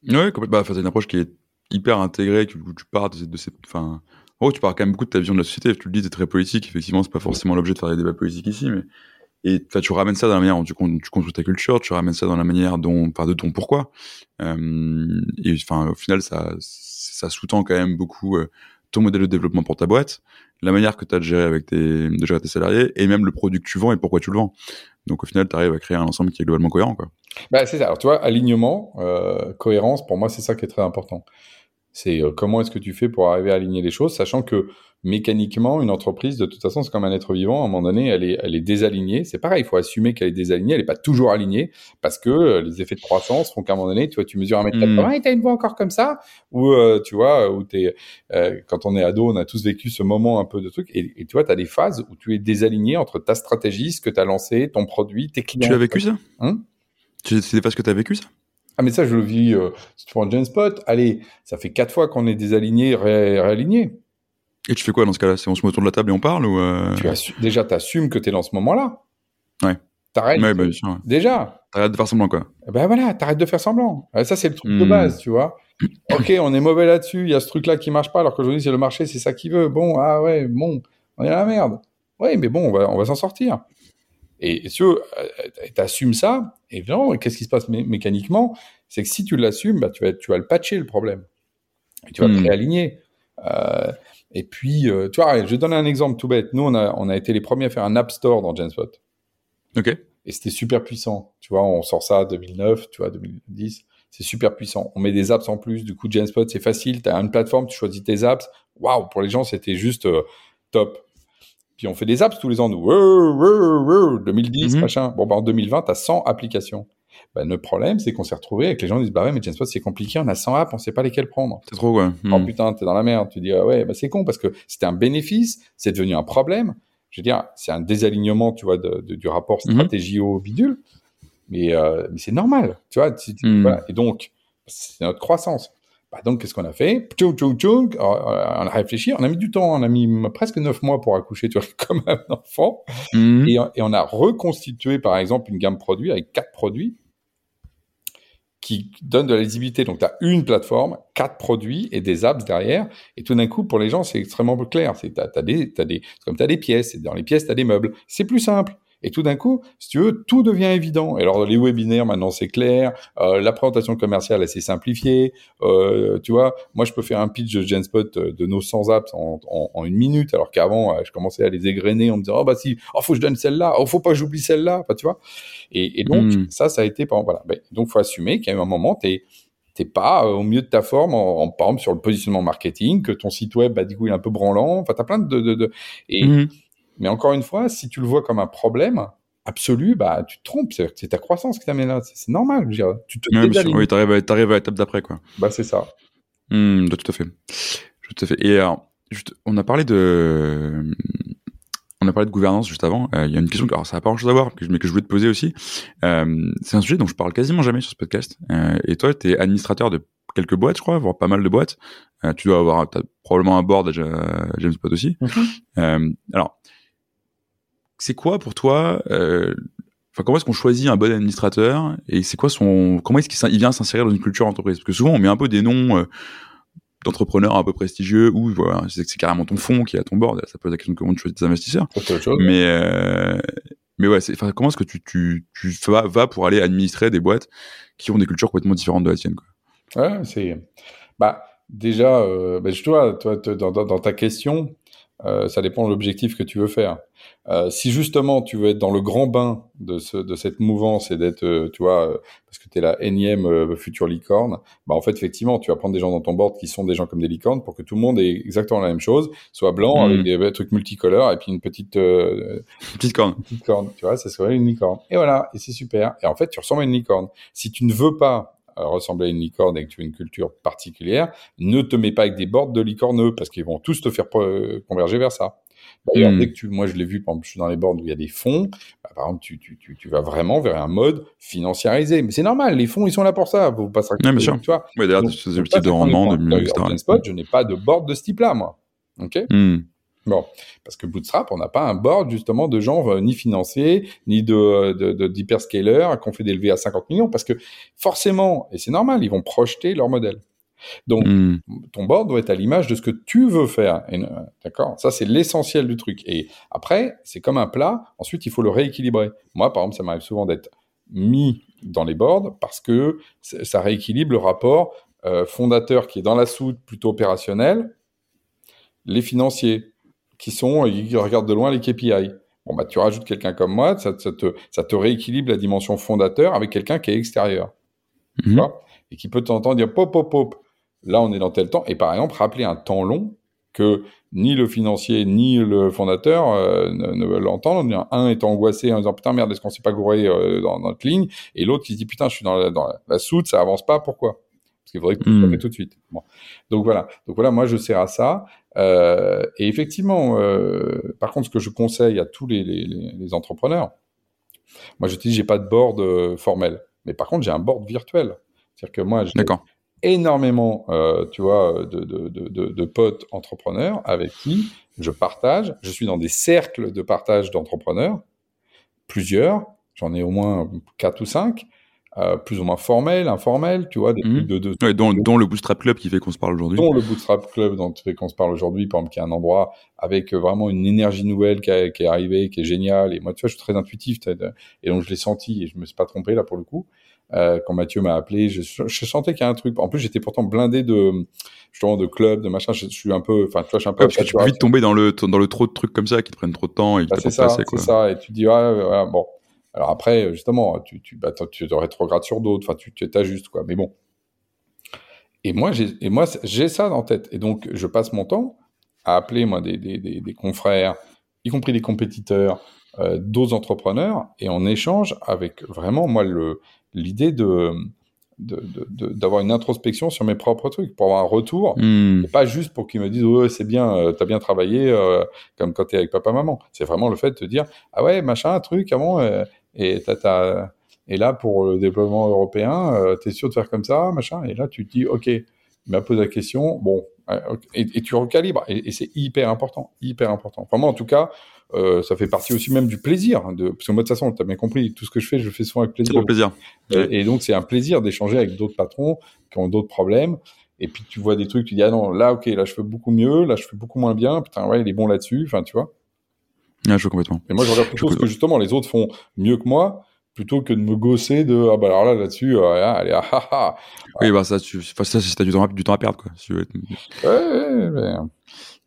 Oui, complètement. Bah, c'est une approche qui est hyper intégrée, où tu pars de, cette, enfin, oh, tu parles quand même beaucoup de ta vision de la société. Tu le dis, c'est très politique. Effectivement, c'est pas forcément l'objet de faire des débats politiques ici, mais et tu ramènes ça dans la manière dont tu, tu, construis ta culture, tu ramènes ça dans la manière dont, enfin, de ton pourquoi. Euh, et enfin, au final, ça, ça sous-tend quand même beaucoup euh, ton modèle de développement pour ta boîte, la manière que tu as de gérer avec tes, de gérer tes salariés, et même le produit que tu vends et pourquoi tu le vends. Donc au final, tu arrives à créer un ensemble qui est globalement cohérent. Bah, c'est ça. Alors tu vois, alignement, euh, cohérence, pour moi, c'est ça qui est très important. C'est euh, comment est-ce que tu fais pour arriver à aligner les choses, sachant que mécaniquement, une entreprise, de toute façon, c'est comme un être vivant. À un moment donné, elle est, elle est désalignée. C'est pareil, il faut assumer qu'elle est désalignée. Elle n'est pas toujours alignée parce que euh, les effets de croissance font qu'à un moment donné, tu vois, tu mesures un mètre mmh. et t'as une voix encore comme ça. Ou, euh, tu vois, où t'es, euh, quand on est ado, on a tous vécu ce moment un peu de truc. Et, et tu vois, tu as des phases où tu es désaligné entre ta stratégie, ce que tu as lancé, ton produit, tes clients. Tu as vécu ça? Hein? C'est des phases que tu as vécu ça? Ah, mais ça, je le vis, euh, si tu prends Genspot, allez, ça fait quatre fois qu'on est désaligné, ré réaligné. Et tu fais quoi dans ce cas-là? C'est on se met autour de la table et on parle ou euh... tu Déjà, tu assumes que tu es dans ce moment-là. Ouais. T'arrêtes. Ouais, bah, ouais. Déjà. T'arrêtes de faire semblant, quoi. Eh ben voilà, t'arrêtes de faire semblant. Ça, c'est le truc de hmm. base, tu vois. ok, on est mauvais là-dessus, il y a ce truc-là qui marche pas, alors qu'aujourd'hui, c'est le marché, c'est ça qui veut. Bon, ah ouais, bon, on est à la merde. Oui, mais bon, on va, on va s'en sortir. Et, si tu euh, assumes ça, et qu'est-ce qui se passe mécaniquement? C'est que si tu l'assumes, bah, tu, vas, tu vas le patcher, le problème. Et tu vas te hmm. réaligner. Euh, et puis, euh, tu vois, je vais donner un exemple tout bête. Nous, on a, on a été les premiers à faire un App Store dans Genspot. OK. Et c'était super puissant. Tu vois, on sort ça 2009, tu vois, 2010. C'est super puissant. On met des apps en plus. Du coup, Genspot, c'est facile. Tu as une plateforme, tu choisis tes apps. Waouh, pour les gens, c'était juste euh, top. Puis on fait des apps tous les ans, nous. 2010, mhm. machin. Bon, bah, en 2020, tu as 100 applications. Ben, le problème, c'est qu'on s'est retrouvé avec les gens qui disent, bah ouais, mais Genspot, c'est compliqué, on a 100 apps, on sait pas lesquelles prendre. C'est trop, quoi. Oh putain, t'es dans la merde. Tu dis, ah ouais, bah c'est con parce que c'était un bénéfice, c'est devenu un problème. Je veux dire, c'est un désalignement, tu vois, de, du rapport Mhm. stratégie au bidule. Mais, euh, mais c'est normal, tu vois. tu- tu- voilà. Et donc, c'est notre croissance. Bah donc, qu'est-ce qu'on a fait? Tchouk, tchouk, tchouk. Euh, On a réfléchi, on a mis du temps, on a mis presque neuf mois pour accoucher, tu vois, comme un enfant. Mhm. Et, et on a reconstitué, par exemple, une gamme produit avec quatre produits qui donnent de la lisibilité. Donc, tu as une plateforme, quatre produits et des apps derrière. Et tout d'un coup, pour les gens, c'est extrêmement clair. Des, c'est comme tu as des pièces. Et dans les pièces, tu as des meubles. C'est plus simple. Et tout d'un coup, si tu veux, tout devient évident. Et alors, les webinaires, maintenant, c'est clair. Euh, la présentation commerciale, elle s'est simplifiée. Euh, tu vois, moi, je peux faire un pitch de Genspot euh, de nos 100 apps en, en, en une minute, alors qu'avant, euh, je commençais à les égrener en me disant, oh, bah si, oh, faut que je donne celle-là. Oh, faut pas que j'oublie celle-là. Enfin, tu vois. Et, et donc, Mm. ça, ça a été, par- voilà. Ben, donc, faut assumer eu un moment, t'es, t'es pas euh, au mieux de ta forme, en, en, par exemple, sur le positionnement marketing, que ton site web, bah, du coup, il est un peu branlant. Enfin, t'as plein de, de, de et, Mhm. Mais encore une fois, si tu le vois comme un problème absolu, bah, tu te trompes. C'est, ta croissance qui t'amène là. C'est, normal. Je veux dire, tu te sûr. désalignes. Oui, à, t'arrives à l'étape d'après, quoi. Bah, c'est ça. Hmm, tout à fait. Tout à fait. Et alors, juste, on a parlé de, on a parlé de gouvernance juste avant. Euh, Il y a une question, alors ça n'a pas grand chose à voir, mais que je voulais te poser aussi. Euh, c'est un sujet dont je parle quasiment jamais sur ce podcast. Euh, et toi, tu es administrateur de quelques boîtes, je crois, voire pas mal de boîtes. Euh, tu dois avoir, probablement un board, euh, James Pot aussi. Euh, alors, c'est quoi pour toi euh, Enfin, comment est-ce qu'on choisit un bon administrateur et c'est quoi son comment est-ce qu'il vient s'insérer dans une culture entreprise? Parce que souvent on met un peu des noms euh, d'entrepreneurs un peu prestigieux ou voilà, c'est c'est carrément ton fonds qui est à ton board. Ça pose la question de comment tu choisis tes investisseurs. Mais euh, mais ouais, c'est enfin comment est-ce que tu tu tu vas, vas pour aller administrer des boîtes qui ont des cultures complètement différentes de la tienne quoi? Ouais, c'est. Bah, déjà, euh, bah, je vois, toi, dans, dans, dans ta question, euh, ça dépend de l'objectif que tu veux faire. Euh, si justement tu veux être dans le grand bain de, ce, de cette mouvance et d'être, euh, tu vois, euh, parce que tu es la énième euh, future licorne, bah en fait, effectivement, tu vas prendre des gens dans ton board qui sont des gens comme des licornes pour que tout le monde ait exactement la même chose, soit blanc Mm. avec des, trucs multicolores et puis une petite, euh, Petite corne. petite corne, tu vois, ça serait une licorne. Et voilà, et c'est super. Et en fait, tu ressembles à une licorne. Si tu ne veux pas ressembler à une licorne et que tu as une culture particulière, ne te mets pas avec des boards de licorneux parce qu'ils vont tous te faire euh, converger vers ça. D'ailleurs, Mm. dès que tu, moi je l'ai vu, par exemple, je suis dans les boards où il y a des fonds, bah, par exemple, tu, tu, tu, tu vas vraiment vers un mode financiarisé. Mais c'est normal, les fonds, ils sont là pour ça. Faut pas se raconter, Ouais, bien sûr. Tu vois. Ouais, d'ailleurs, Donc, des objectifs de rendement, de etc. Spot, je n'ai pas de board de ce type-là, moi. OK? Hmm. Bon, parce que Bootstrap, on n'a pas un board justement de gens euh, ni financiers, ni de de- de- d'hyperscalers qu'on fait des levées à 50 millions, parce que forcément, et c'est normal, ils vont projeter leur modèle. Donc, Hmm. ton board doit être à l'image de ce que tu veux faire. Et, euh, D'accord? Ça, c'est l'essentiel du truc. Et après, c'est comme un plat. Ensuite, il faut le rééquilibrer. Moi, par exemple, ça m'arrive souvent d'être mis dans les boards parce que ça rééquilibre le rapport euh, fondateur qui est dans la soude plutôt opérationnel, les financiers qui sont, ils regardent de loin les KPI. Bon, bah, tu rajoutes quelqu'un comme moi, ça, ça te, ça te rééquilibre la dimension fondateur avec quelqu'un qui est extérieur Mhm. vois, et qui peut t'entendre dire pop, pop, pop. Là, on est dans tel temps. Et par exemple, rappeler un temps long que ni le financier ni le fondateur euh, ne, ne veulent entendre. Un est angoissé en disant putain merde, est-ce qu'on s'est pas gouré euh, dans notre ligne? Et l'autre qui se dit putain, je suis dans la, dans la, la soude, ça avance pas, pourquoi? Parce qu'il faudrait que tu Mm. le fasses tout de suite. Bon. Donc voilà. Donc voilà, moi je sers à ça. Euh, et effectivement, euh, par contre, ce que je conseille à tous les, les, les- les entrepreneurs, moi je te dis, j'ai pas de board euh, formel, mais par contre j'ai un board virtuel. C'est-à-dire que moi j'ai énormément, euh, tu vois, de, de, de, de, de potes entrepreneurs avec qui je partage. Je suis dans des cercles de partage d'entrepreneurs, plusieurs. J'en ai au moins quatre ou cinq, euh, plus ou moins formels, informels, tu vois, des trucs de, de, Ouais, dont, dont le Bootstrap Club qui fait qu'on se parle aujourd'hui. dont le Bootstrap Club dont tu fais qu'on se parle aujourd'hui, par exemple, qui est un endroit avec euh, vraiment une énergie nouvelle qui, a- qui est arrivée, qui est géniale. Et moi, tu vois, je suis très intuitif, et donc je l'ai senti et je me suis pas trompé là pour le coup. Euh, quand Mathieu m'a appelé, je, je sentais qu'il y a un truc. En plus, j'étais pourtant blindé de justement de clubs, de machin. Je, je suis un peu, enfin, tu vois, je suis un peu. Ouais, parce que tu peux vite tomber dans le, dans le trop de trucs comme ça qui te prennent trop de temps et qui Bah, te c'est ça, c'est quoi. ça. Et tu dis, ouais, ouais, bon. Alors après, justement, tu, tu, bah, tu te rétrogrades sur d'autres. Enfin, tu t'ajustes, quoi. Mais bon. Et moi, j'ai, ça en tête. Et donc, je passe mon temps à appeler, moi, des, des, des, des confrères y compris des compétiteurs, euh, d'autres entrepreneurs, et on échange avec vraiment, moi, l'idée de d'avoir une introspection sur mes propres trucs, pour avoir un retour, hmm. et pas juste pour qu'ils me disent ouais c'est bien, euh, t'as bien travaillé, euh, comme quand t'es avec papa maman. C'est vraiment le fait de te dire ah ouais machin un truc avant euh, et t'as, et là pour le développement européen t'es sûr de faire comme ça machin et là tu te dis ok il m'a posé la question bon et, et tu recalibres et, et c'est hyper important hyper important. Vraiment en tout cas euh, ça fait partie aussi même du plaisir. De, parce que moi, de toute façon, tu as bien compris, tout ce que je fais, je le fais souvent avec plaisir. Pour plaisir. Et, donc, c'est un plaisir d'échanger avec d'autres patrons qui ont d'autres problèmes. Et puis, tu vois des trucs, tu dis, ah non, là, ok, là, je fais beaucoup mieux, là, je fais beaucoup moins bien. Putain, ouais, il est bon là-dessus. Enfin, tu vois. Ah, je complètement. Et moi, je regarde plutôt ce que justement les autres font mieux que moi plutôt que de me gosser de ah bah alors là là-dessus euh, allez ah, ah, ah, oui bah ça tu ça si t'as du temps du temps à perdre quoi si ouais, ouais, ouais,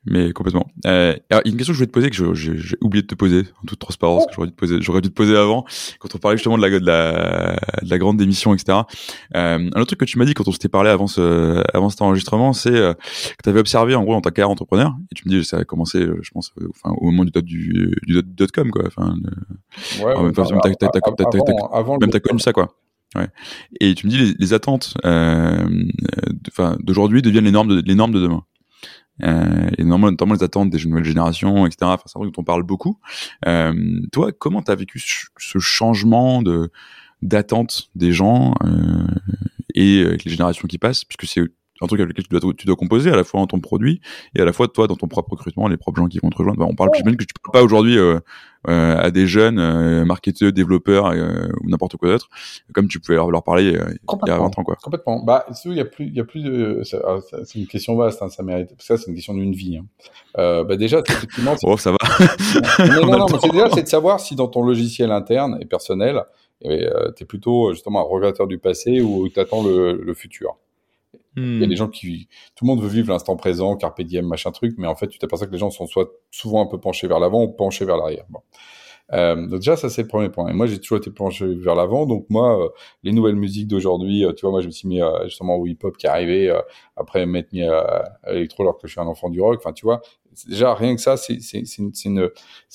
mais complètement. Euh, alors, une question que je voulais te poser, que j'ai oublié de te poser, en toute transparence, que j'aurais dû te poser, j'aurais dû te poser avant, quand on parlait justement de la, de la, de la grande démission, etc. Euh, un autre truc que tu m'as dit quand on s'était parlé avant ce, avant cet enregistrement, c'est euh, que tu avais observé, en gros, dans ta carrière entrepreneur, et tu me dis, ça a commencé, euh, je pense, euh, enfin, au moment du dot, du, du dot, com, quoi. Enfin, ouais, même, enfin, avant, même t'as connu ça, quoi. Ouais. Et tu me dis les, les attentes euh, d'aujourd'hui deviennent les normes de, les normes de demain euh, et notamment, les attentes des nouvelles générations, etc. Enfin, c'est un truc dont on parle beaucoup. Euh, toi, comment tu as vécu ce changement de d'attente des gens euh, et avec les générations qui passent, puisque c'est un truc avec lequel tu dois, tu dois composer à la fois dans ton produit et à la fois toi dans ton propre recrutement, les propres gens qui vont te rejoindre. on parle, plus que tu parles pas aujourd'hui euh, euh, à des jeunes euh, marketeurs, développeurs euh, ou n'importe quoi d'autre, comme tu pouvais leur, leur parler euh, il y a 20 ans quoi. Complètement. Bah, il y a plus, il y a plus de, ah, c'est une question vaste, hein, ça mérite. Parce que ça, c'est une question d'une vie. Hein. Euh, bah déjà, effectivement. oh, ça va. non, non, non, mais c'est déjà, c'est de savoir si dans ton logiciel interne et personnel, eh tu es plutôt justement un regretteur du passé ou tu attends le, le futur. Il y a des hmm. gens qui, tout le monde veut vivre l'instant présent, carpe diem, machin truc, mais en fait, tu t'aperçois que les gens sont soit souvent un peu penchés vers l'avant ou penchés vers l'arrière. Bon. Euh, donc déjà, ça c'est le premier point. Et moi, j'ai toujours été penché vers l'avant. Donc moi, euh, les nouvelles musiques d'aujourd'hui, euh, tu vois, moi, je me suis mis justement au hip-hop qui est arrivé après m'être mis à, à l'électro alors que je suis un enfant du rock. Enfin, tu vois, déjà rien que ça, c'est une, une,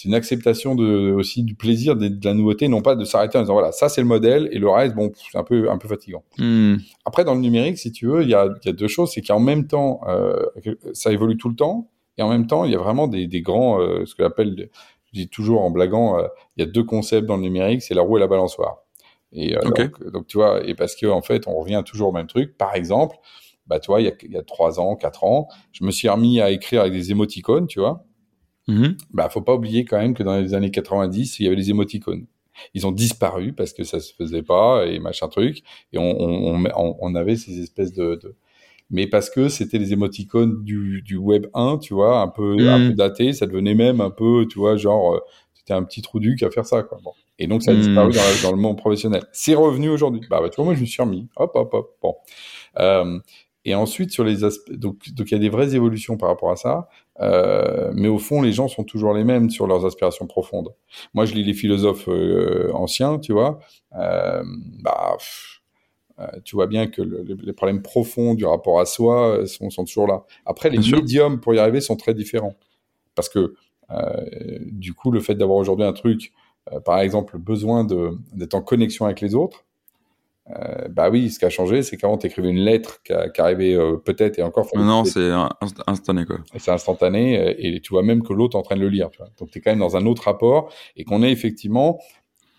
une, acceptation de, aussi du plaisir de, de la nouveauté, non pas de s'arrêter en disant voilà, ça c'est le modèle et le reste, bon, c'est un peu, un peu fatigant. Hmm. Après, dans le numérique, si tu veux, il y a, y a deux choses, c'est qu'en même temps, ça évolue tout le temps, et en même temps, il y a vraiment des, des grands, euh, ce que j'appelle, je dis toujours en blaguant, euh, il y a deux concepts dans le numérique, c'est la roue et la balançoire. Et euh, donc, donc, tu vois, et parce que en fait, on revient toujours au même truc. Par exemple, bah, tu vois, il y a, il y a 3 ans, 4 ans, je me suis remis à écrire avec des émoticônes, tu vois. Mm Bah, faut pas oublier quand même que dans les années 90, il y avait les émoticônes. Ils ont disparu parce que ça se faisait pas et machin truc. Et on, on, on, on avait ces espèces de, de... mais parce que c'était les émoticônes du, du web 1, tu vois, un peu, un mhm. peu daté. Ça devenait même un peu, tu vois, genre, euh, c'était un petit trou duc à faire ça, quoi. Bon. Et donc, ça a disparu mhm. dans, dans, le monde professionnel. C'est revenu aujourd'hui. Bah, bah, tu vois, moi, je me suis remis. Hop, hop, hop. Bon. Euh, et ensuite, sur les aspects, donc, donc il y a des vraies évolutions par rapport à ça, euh, mais au fond, les gens sont toujours les mêmes sur leurs aspirations profondes. Moi, je lis les philosophes euh, anciens, tu vois, euh, bah, euh, tu vois bien que le, les problèmes profonds du rapport à soi euh, sont, sont toujours là. Après, les bien médiums sûr. pour y arriver sont très différents, parce que du coup, le fait d'avoir aujourd'hui un truc, par exemple, le besoin d'être en connexion avec les autres euh, bah oui, ce qui a changé, c'est qu'avant, tu écrivais une lettre qui, qui arrivait euh, peut-être et encore. Non, c'est instantané, quoi. C'est instantané euh, et tu vois même que l'autre est en train de le lire. Tu vois. Donc, tu es quand même dans un autre rapport et qu'on est effectivement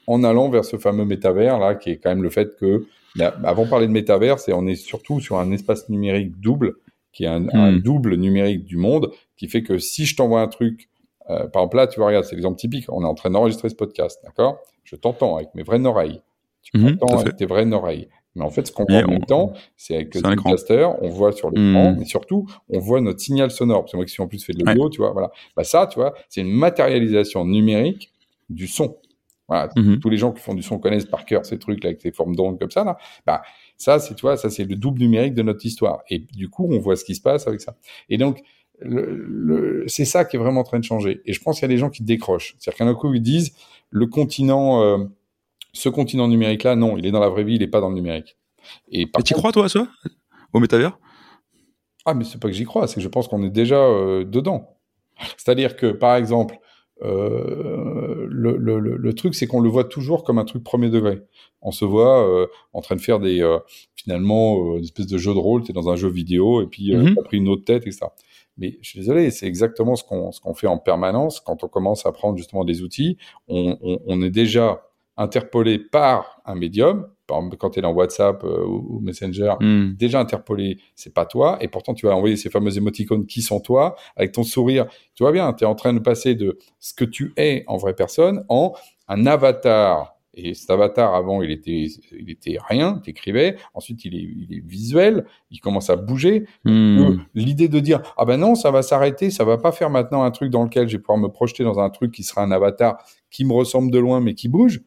en allant vers ce fameux métavers, là, qui est quand même le fait que, avant de parler de métavers, c'est on est surtout sur un espace numérique double, qui est un, hmm. un double numérique du monde, qui fait que si je t'envoie un truc, euh, par exemple là, tu vois, regarde, c'est l'exemple typique, on est en train d'enregistrer ce podcast, d'accord? Je t'entends avec mes vraies oreilles tu mmh, entends avec tes vraies oreilles. Mais en fait, ce qu'on voit en même temps, c'est avec le caster, on voit sur l'écran, mmh. mais surtout, on voit notre signal sonore. Parce que moi qui suis en plus fait de l'audio, ouais. tu vois, voilà. Bah ça, tu vois, c'est une matérialisation numérique du son. Voilà. Mmh. Tous les gens qui font du son connaissent par cœur ces trucs là avec ces formes d'ondes comme ça là. Bah ça, c'est tu vois, ça c'est le double numérique de notre histoire. Et du coup, on voit ce qui se passe avec ça. Et donc, le, le, c'est ça qui est vraiment en train de changer. Et je pense qu'il y a des gens qui décrochent. C'est-à-dire qu'un coup ils disent le continent euh, ce continent numérique-là, non, il est dans la vraie vie, il n'est pas dans le numérique. Et, par tu crois, toi, à ça? Au métavers? Ah, mais c'est pas que j'y crois, c'est que je pense qu'on est déjà euh, dedans. C'est-à-dire que, par exemple, euh, le, le, le, truc, c'est qu'on le voit toujours comme un truc premier degré. On se voit euh, en train de faire des euh, finalement une espèce de jeu de rôle. Tu es dans un jeu vidéo et puis mm tu as pris une autre tête et ça. Mais je suis désolé, c'est exactement ce qu'on fait en permanence quand on commence à prendre justement des outils. On, on, on est déjà interpellé par un médium par exemple, quand tu es dans WhatsApp euh, ou, Messenger, hmm. déjà interpolé, c'est pas toi, et pourtant tu vas envoyer ces fameux émoticônes qui sont toi, avec ton sourire. Tu vois bien, tu es en train de passer de ce que tu es en vraie personne en un avatar. Et cet avatar, avant, il était, il était rien, t'écrivais. Ensuite, il est, il est visuel, il commence à bouger. Hmm. L'idée de dire, ah ben non, ça va s'arrêter, ça va pas faire maintenant un truc dans lequel je vais pouvoir me projeter dans un truc qui sera un avatar qui me ressemble de loin mais qui bouge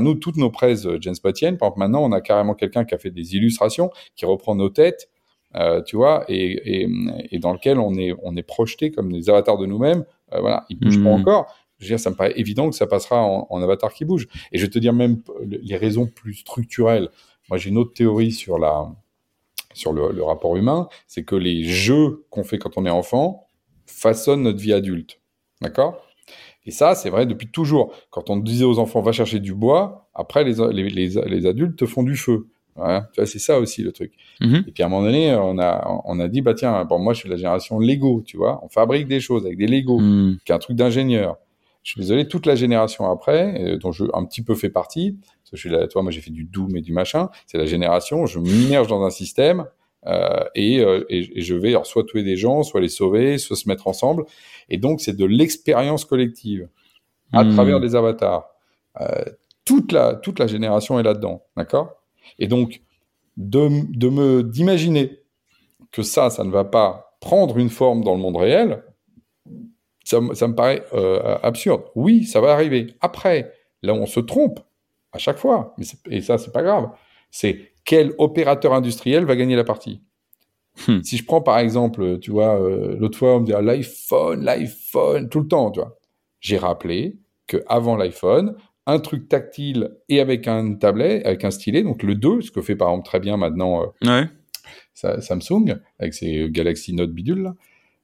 nous, toutes nos presses euh, Jens Spotienne, par exemple, maintenant, on a carrément quelqu'un qui a fait des illustrations, qui reprend nos têtes, euh, tu vois, et, et, et, dans lequel on est, on est projeté comme des avatars de nous-mêmes. Euh, voilà, ils bougent pas hmm. encore. Je veux dire, ça me paraît évident que ça passera en, en, avatar qui bouge. Et je vais te dire même les raisons plus structurelles. Moi, j'ai une autre théorie sur la, sur le, le rapport humain, c'est que les jeux qu'on fait quand on est enfant façonnent notre vie adulte. D'accord? Et ça, c'est vrai depuis toujours. Quand on disait aux enfants, va chercher du bois, après, les, les, les, adultes te font du feu. Tu vois, c'est ça aussi le truc. Mhm. Et puis à un moment donné, on a, on a dit, bah tiens, bon, moi je suis de la génération Lego, tu vois, on fabrique des choses avec des Lego, mhm. qui est un truc d'ingénieur. Je suis désolé, toute la génération après, euh, dont je un petit peu fais partie, parce que je suis là, toi, moi j'ai fait du Doom et du machin, c'est la génération, je m'immerge dans un système, euh, et, euh, et, et, je vais alors, soit tuer des gens, soit les sauver, soit se mettre ensemble. Et donc, c'est de l'expérience collective à hmm. travers des avatars. Euh, toute, la, toute la génération est là-dedans, d'accord? Et donc, de, de me d'imaginer que ça, ça ne va pas prendre une forme dans le monde réel, ça, ça me paraît euh, absurde. Oui, ça va arriver. Après, là, on se trompe à chaque fois, mais et ça, c'est pas grave. C'est quel opérateur industriel va gagner la partie Hmm. Si je prends par exemple, tu vois, euh, l'autre fois on me dit ah, l'iPhone, l'iPhone, tout le temps, tu vois. J'ai rappelé que avant l'iPhone, un truc tactile et avec un tablet, avec un stylet, donc le 2, ce que fait par exemple très bien maintenant euh, Samsung avec ses Galaxy Note bidule là.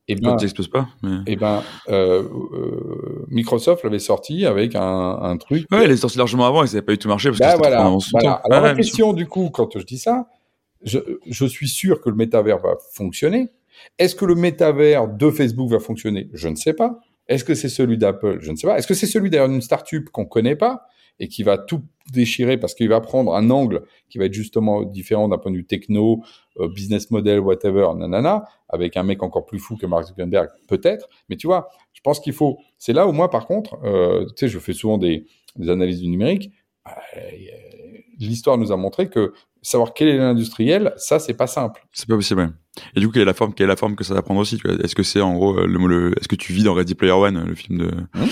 Et eh ben, pas. Et ben, euh, euh, Microsoft l'avait sorti avec un, un truc. Ouais, il est sorti largement avant et ça n'avait pas du tout marché parce que bah, voilà, voilà. Alors la question du coup, quand je dis ça, je, suis sûr que le métavers va fonctionner. Est-ce que le métavers de Facebook va fonctionner? Je ne sais pas. Est-ce que c'est celui d'Apple? Je ne sais pas. Est-ce que c'est celui d'ailleurs d'une startup qu'on connaît pas et qui va tout déchirer parce qu'il va prendre un angle qui va être justement différent d'un point de vue techno, euh, business model, whatever, nanana, avec un mec encore plus fou que Mark Zuckerberg, peut-être. Mais tu vois, je pense qu'il faut. C'est là où moi, par contre, euh, tu sais, je fais souvent des, analyses du numérique. Euh, l'histoire nous a montré que savoir quel est l'industriel, ça c'est pas simple. C'est pas possible. Et du coup, quelle est la forme, quelle est la forme que ça va prendre aussi Est-ce que c'est en gros euh, le, le est-ce que tu vis dans Ready Player One, le film de, mmh.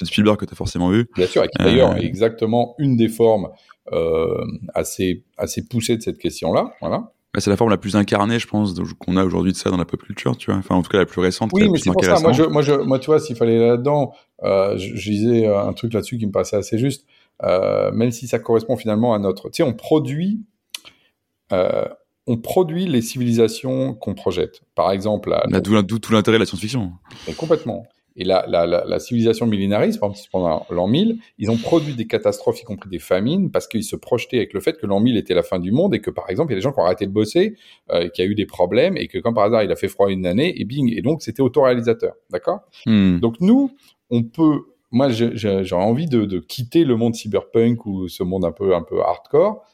de Spielberg que tu as forcément vu? Bien sûr, et qui d'ailleurs euh, est exactement une des formes euh, assez assez poussées de cette question-là. Voilà. Bah, c'est la forme la plus incarnée, je pense, qu'on a aujourd'hui de ça dans la pop culture, tu vois. Enfin, en tout cas, la plus récente. Oui, mais c'est pour ça. Moi, je, moi, je, moi, tu vois, s'il fallait là-dedans, euh, je, je, disais un truc là-dessus qui me passait assez juste. Même si ça correspond finalement à notre. Tu sais, on produit euh, on produit les civilisations qu'on projette. Par exemple, d'où tout l'intérêt de la science-fiction. Complètement. Et la, la, la, civilisation millénariste, par exemple, pendant l'an 1000, ils ont produit des catastrophes, y compris des famines, parce qu'ils se projetaient avec le fait que l'an 1000 était la fin du monde et que, par exemple, il y a des gens qui ont arrêté de bosser, euh, qui a eu des problèmes et que, comme par hasard, il a fait froid une année et bing. Et donc, c'était autoréalisateur. D'accord? Hmm. Donc, nous, on peut. Moi, j'aurais envie de, de, quitter le monde cyberpunk ou ce monde un peu, un peu hardcore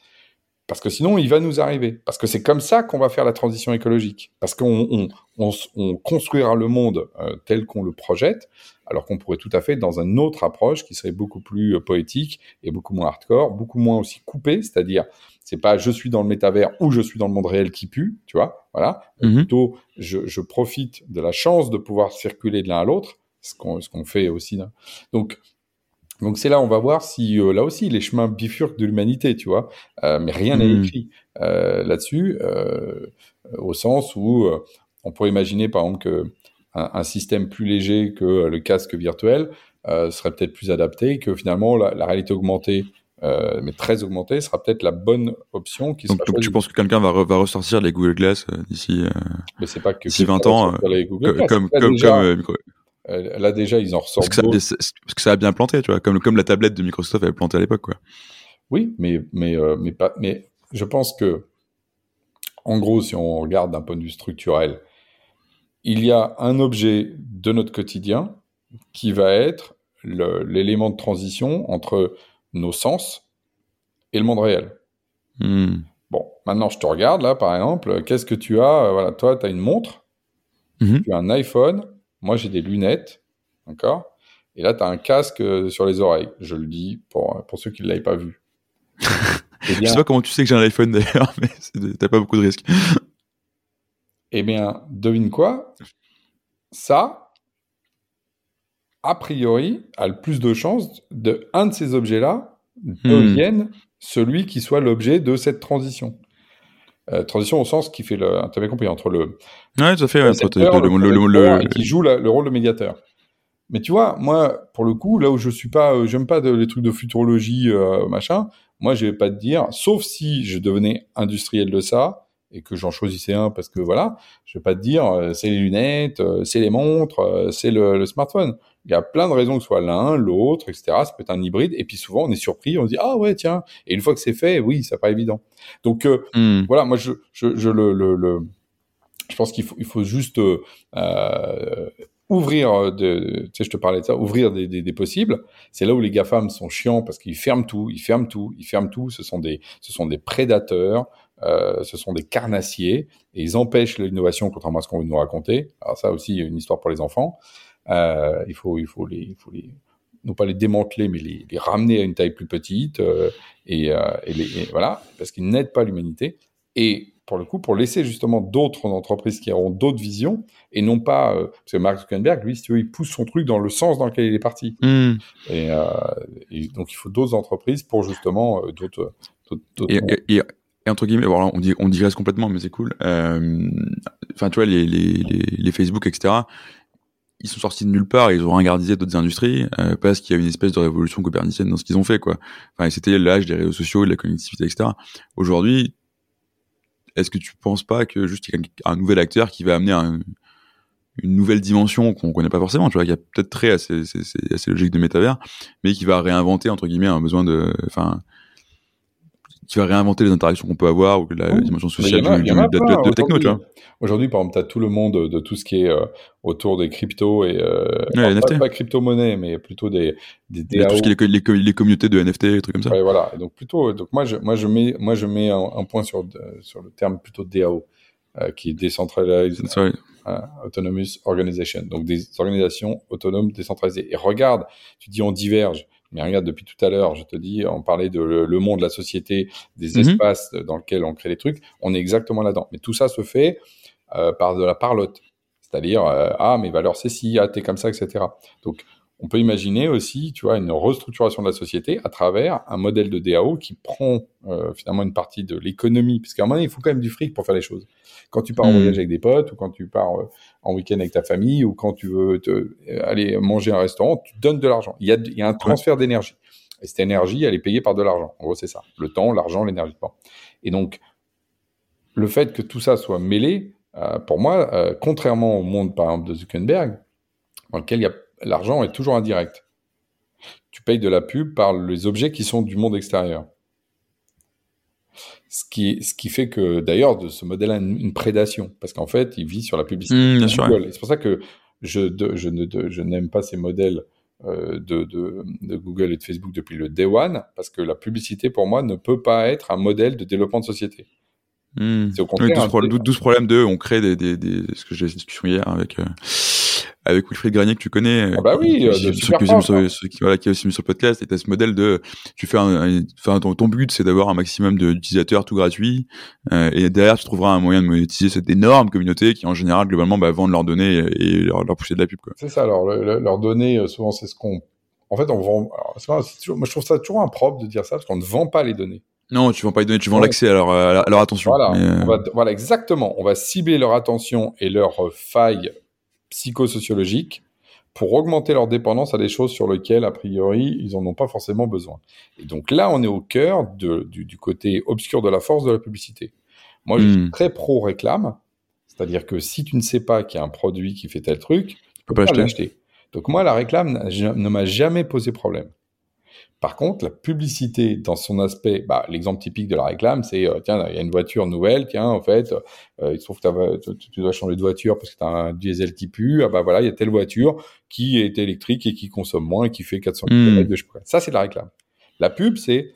parce que sinon, il va nous arriver. Parce que c'est comme ça qu'on va faire la transition écologique. Parce qu'on on, on, on construira le monde euh, tel qu'on le projette, alors qu'on pourrait tout à fait dans une autre approche qui serait beaucoup plus euh, poétique et beaucoup moins hardcore, beaucoup moins aussi coupé, c'est-à-dire c'est pas je suis dans le métavers ou je suis dans le monde réel qui pue, tu vois, voilà. Mm-hmm. Plutôt je, je, profite de la chance de pouvoir circuler de l'un à l'autre, ce qu'on ce qu'on fait aussi. Là. Donc donc c'est là on va voir si euh, là aussi les chemins bifurquent de l'humanité, tu vois. Euh, mais rien n'est hmm. écrit euh, là-dessus, euh, au sens où on pourrait imaginer par exemple que un, système plus léger que le casque virtuel serait peut-être plus adapté, que finalement la, la réalité augmentée euh, mais très augmentée, sera peut-être la bonne option. Qui donc, donc tu penses que quelqu'un va, va ressortir les Google Glass d'ici euh, d'ici 20 ans, les Google Glass. comme, comme, comme, là déjà, ils en ressortent. Parce que, ça, parce que ça a bien planté, tu vois, comme, comme la tablette de Microsoft avait planté à l'époque, quoi. Oui, mais, mais, mais, pas, mais je pense que, en gros, si on regarde d'un point de vue structurel, il y a un objet de notre quotidien qui va être l'élément de transition entre nos sens et le monde réel. Hmm. Bon, maintenant je te regarde là, par exemple, qu'est-ce que tu as? Voilà, toi, tu as une montre, Mhm. tu as un iPhone, moi j'ai des lunettes, d'accord? Et là, tu as un casque euh, sur les oreilles. Je le dis pour, pour ceux qui ne l'avaient pas vu. Eh Je bien, sais pas comment tu sais que j'ai un iPhone d'ailleurs, mais t'as pas beaucoup de risques. eh bien, devine quoi? Ça, a priori, a le plus de chances de un de ces objets-là devienne celui qui soit l'objet de cette transition. Euh, transition au sens qui fait le, tu avais compris, entre le, Ouais, tout à fait. ouais, le le- le- le- le- qui joue la- le rôle de médiateur. Mais tu vois, moi, pour le coup, là où je suis pas, euh, j'aime pas de- les trucs de futurologie, euh, machin. Moi, je vais pas te dire, sauf si je devenais industriel de ça et que j'en choisissais un parce que voilà, je vais pas te dire, c'est les lunettes, c'est les montres, c'est le smartphone. Il y a plein de raisons que ce soit l'un, l'autre, etc. Ça peut être un hybride. Et puis souvent, on est surpris, on se dit, ah ouais, tiens. Et une fois que c'est fait, oui, ça pas évident. Donc, euh, Hmm. voilà, moi je, je, je le, le, le- je pense qu'il faut, il faut juste euh, ouvrir, de, tu sais, je te parlais de ça, ouvrir des, des, des possibles. C'est là où les GAFAM sont chiants parce qu'ils ferment tout, ils ferment tout, ils ferment tout. Ce sont des, ce sont des prédateurs, euh, ce sont des carnassiers et ils empêchent l'innovation contrairement à ce qu'on veut nous raconter. Alors ça aussi, une histoire pour les enfants. Euh, il faut, il faut les, il faut les, non pas les démanteler, mais les, les ramener à une taille plus petite euh, et, euh, et, les, et voilà, parce qu'ils n'aident pas l'humanité. Et pour le coup, pour laisser justement d'autres entreprises qui auront d'autres visions et non pas parce que Mark Zuckerberg, lui, si tu veux, il pousse son truc dans le sens dans lequel il est parti. Hmm. Et, et donc, il faut d'autres entreprises pour justement d'autres. Et, entre guillemets, voilà, on, dit, on digresse complètement, mais c'est cool. Euh, Enfin, tu vois, les, les, les, les Facebook, etc., ils sont sortis de nulle part, ils ont ringardisé d'autres industries, euh, parce qu'il y a une espèce de révolution copernicienne dans ce qu'ils ont fait, quoi. Enfin, c'était l'âge des réseaux sociaux, de la connectivité, etc. Aujourd'hui, est-ce que tu penses pas que juste y a un nouvel acteur qui va amener un- une nouvelle dimension qu'on connaît pas forcément, tu vois, qui a peut-être trait à ces, ces- à ces logiques de métavers, mais qui va réinventer, entre guillemets, un besoin de, enfin, qui va réinventer les interactions qu'on peut avoir ou la dimension sociale a- du, du- de, de- de techno, tu vois. aujourd'hui. Par exemple, tu as tout le monde de tout ce qui est euh, autour des cryptos et euh, Ouais, alors, pas, pas crypto-monnaie, mais plutôt des, des Il y a DAO. tout ce qui est les, les, les communautés de NFT, des trucs comme ça. Ouais, voilà. Et donc plutôt, donc moi je, moi je mets, moi je mets un, un point sur sur le terme plutôt DAO, euh, qui est Decentralized euh, Autonomous Organization, donc des organisations autonomes décentralisées. Et regarde, tu dis on diverge, mais regarde depuis tout à l'heure, je te dis, on parlait de le, le monde, la société, des Mhm. espaces dans lesquels on crée les trucs, on est exactement là-dedans. Mais tout ça se fait euh, par de la parlotte, c'est-à-dire euh, ah mes valeurs c'est ci, ah t'es comme ça, etc. Donc on peut imaginer aussi, tu vois, une restructuration de la société à travers un modèle de DAO qui prend euh, finalement une partie de l'économie, parce qu'à un moment donné, il faut quand même du fric pour faire les choses. Quand tu pars en Mhm. voyage avec des potes, ou quand tu pars en week-end avec ta famille, ou quand tu veux te, euh, aller manger à un restaurant, tu donnes de l'argent. Il y a, il y a un transfert d'énergie. Et cette énergie, elle est payée par de l'argent. En gros, c'est ça. Le temps, l'argent, l'énergie. Bon. Et donc, le fait que tout ça soit mêlé, euh, pour moi, euh, contrairement au monde, par exemple, de Zuckerberg, dans lequel il y a l'argent est toujours indirect. Tu payes de la pub par les objets qui sont du monde extérieur. Ce qui, ce qui fait que, d'ailleurs, de ce modèle a une, une prédation, parce qu'en fait, il vit sur la publicité. Mmh, C'est pour ça que je, de- je, ne- de- je n'aime pas ces modèles euh, de, de, Google et de Facebook depuis le day one, parce que la publicité, pour moi, ne peut pas être un modèle de développement de société. Hmm. C'est au contraire d'où ce un problème- dé- d'où- d'où ce problème de, on crée des, des, des ce que j'ai discussion hier avec, euh, avec Wilfried Granier que tu connais. Ah bah qui- oui, qui, euh, super qui- sur- hein. sur- qui- voilà, qui est aussi mis sur le podcast, et t'as ce modèle de, tu fais un, enfin, ton, ton but, c'est d'avoir un maximum d'utilisateurs tout gratuit, euh, et derrière, tu trouveras un moyen de monétiser cette énorme communauté qui, en général, globalement, bah, vendent leurs données et leur, leur pousser de la pub, quoi. C'est ça, alors le- le- leur donner, euh, souvent, c'est ce qu'on. En fait, on vend. alors, toujours- Moi, je trouve ça toujours impropre de dire ça, parce qu'on ne vend pas les données. Non, tu vends pas les données, tu vends Ouais. l'accès à leur, à leur- à leur attention. Voilà, Mais, euh, on va, voilà, exactement. On va cibler leur attention et leurs euh, failles psychosociologiques pour augmenter leur dépendance à des choses sur lesquelles, a priori, ils n'en ont pas forcément besoin. Et donc là, on est au cœur de- du, du côté obscur de la force de la publicité. Moi, je suis Hmm. très pro-réclame, c'est-à-dire que si tu ne sais pas qu'il y a un produit qui fait tel truc, tu peux pas pas l'acheter. Donc moi, la réclame ne m'a jamais posé problème. Par contre, la publicité dans son aspect, bah, l'exemple typique de la réclame, c'est euh, tiens, il y a une voiture nouvelle, tiens, en fait, euh, il se trouve que tu dois changer de voiture parce que tu as un diesel qui pue, ah bah voilà, il y a telle voiture qui est électrique et qui consomme moins et qui fait 400 km hmm. de chemin. Ça, c'est la réclame. La pub, c'est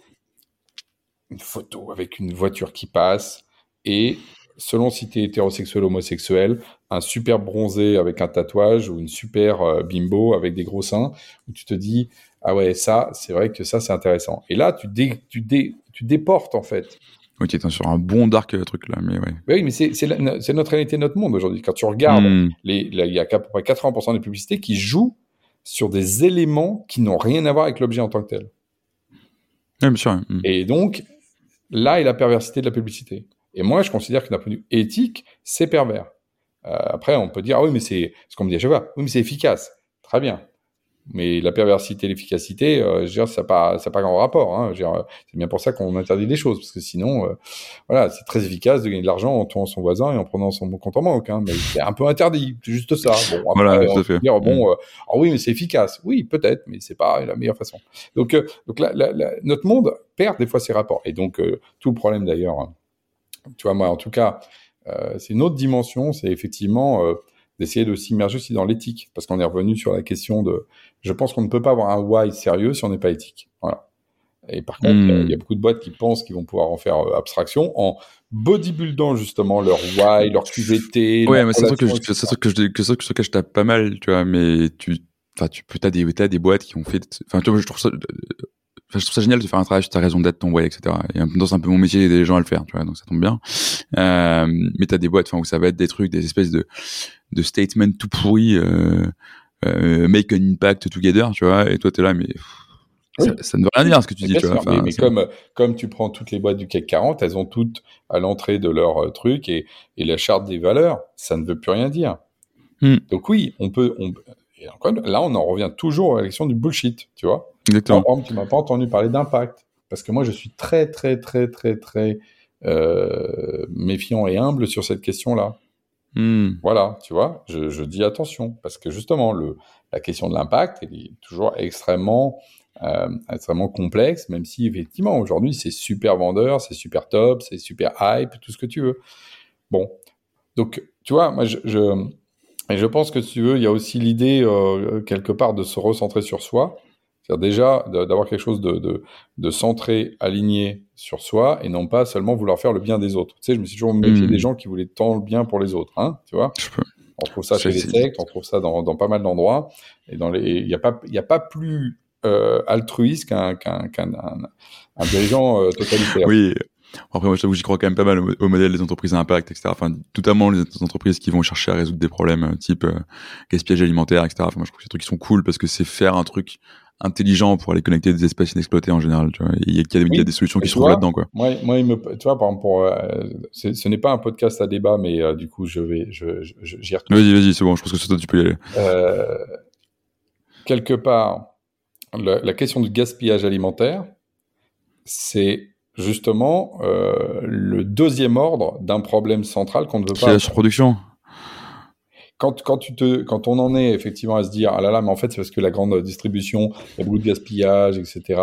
une photo avec une voiture qui passe et selon si tu es hétérosexuel ou homosexuel, un super bronzé avec un tatouage ou une super euh, bimbo avec des gros seins, où tu te dis, ah ouais, ça, c'est vrai que ça, c'est intéressant. Et là, tu, dé, tu, dé, tu déportes, en fait. Oui, tu es sur un bon dark euh, truc là, mais ouais. Oui, mais c'est notre réalité, notre monde aujourd'hui. Quand tu regardes, hmm. les, il y a à peu près 80% des publicités qui jouent sur des éléments qui n'ont rien à voir avec l'objet en tant que tel. Oui, bien sûr. Hmm. Et donc, là est la perversité de la publicité. Et moi, je considère que d'un point de vue éthique, c'est pervers. Euh, après, on peut dire, ah oui, mais c'est ce qu'on me dit à chaque fois. Oui, mais c'est efficace. Très bien. Mais la perversité et l'efficacité, euh, je veux dire, ça n'a pas, ça pas grand rapport. Hein. C'est bien pour ça qu'on interdit des choses, parce que sinon, euh, voilà, c'est très efficace de gagner de l'argent en tuant son voisin et en prenant son compte en banque. Hein, mais c'est un peu interdit, c'est juste ça. Bon, après, voilà, on peut dire, bon, mm. euh, ah oui, mais c'est efficace. Oui, peut-être, mais c'est pas la meilleure façon. Donc, donc la, notre monde perd des fois ses rapports. Et donc, tout le problème d'ailleurs, hein, tu vois, moi, en tout cas, c'est une autre dimension, c'est effectivement d'essayer de s'immerger aussi dans l'éthique, parce qu'on est revenu sur la question de, je pense qu'on ne peut pas avoir un why sérieux si on n'est pas éthique. Voilà. Et par contre, hmm. il y a beaucoup de boîtes qui pensent qu'ils vont pouvoir en faire euh, abstraction en bodybuildant justement leur why, leur QVT. Ouais, mais c'est ça que, je, ça que je, que ça que je tape pas mal, tu vois, mais tu, enfin, tu peux, t'as des, as des boîtes qui ont fait, enfin, tu vois, je trouve ça, je trouve ça génial de faire un travail sur ta raison d'être, ton why, etc. Et dans c'est un peu mon métier d'aider les gens à le faire, tu vois, donc ça tombe bien. Euh, mais t'as des boîtes, enfin, où ça va être des trucs, des espèces de, de statements tout pourris, euh, euh, make an impact together, tu vois, et toi t'es là, mais ça, ne veut rien dire ce que tu dis, tu vois. mais, comme, comme tu prends toutes les boîtes du CAC 40, elles ont toutes à l'entrée de leur euh, truc et, et la charte des valeurs, ça ne veut plus rien dire. Hmm. Donc oui, on peut, on, là, on en revient toujours à la question du bullshit, tu vois. Exactement. Par exemple, tu m'as pas entendu parler d'impact. Parce que moi, je suis très, très, très, très, très euh, méfiant et humble sur cette question-là. Hmm. Voilà, tu vois, je, je, dis attention. Parce que justement, le, la question de l'impact, elle est toujours extrêmement, euh, extrêmement complexe, même si effectivement, aujourd'hui, c'est super vendeur, c'est super top, c'est super hype, tout ce que tu veux. Bon. Donc, tu vois, moi, je, je et je pense que si tu veux, il y a aussi l'idée euh, quelque part de se recentrer sur soi. C'est-à-dire déjà d'avoir quelque chose de, de, de, centré, aligné sur soi, et non pas seulement vouloir faire le bien des autres. Tu sais, je me suis toujours méfié mmh. des gens qui voulaient tant le bien pour les autres, hein, tu vois. On trouve ça chez les sectes, on trouve ça dans, dans pas mal d'endroits, et dans les, il n'y a pas, il a pas plus euh, altruiste qu'un qu'un qu'un un, un, dirigeant euh, totalitaire. Oui, après, moi, j'y crois quand même pas mal au, modèle des entreprises à impact, etc. Enfin, notamment les entreprises qui vont chercher à résoudre des problèmes euh, type gaspillage alimentaire, etc. Enfin, moi, je trouve que ces trucs qui sont cool parce que c'est faire un truc intelligent pour aller connecter des espèces inexploitées en général. Tu vois. Il, y a, il y a des solutions qui se trouvent là-dedans, quoi. Moi, moi, il me, tu vois, par exemple, pour, euh, ce n'est pas un podcast à débat, mais euh, du coup, je vais, je, je, j'y retourne. Vas-y, vas-y, c'est bon. Je pense que c'est toi, tu peux y aller. Euh, quelque part, la, la question du gaspillage alimentaire, c'est justement le deuxième ordre d'un problème central qu'on ne veut pas. C'est la surproduction. Quand, quand, tu te, quand on en est effectivement à se dire ah là là mais en fait c'est parce que la grande distribution il y a beaucoup de gaspillage etc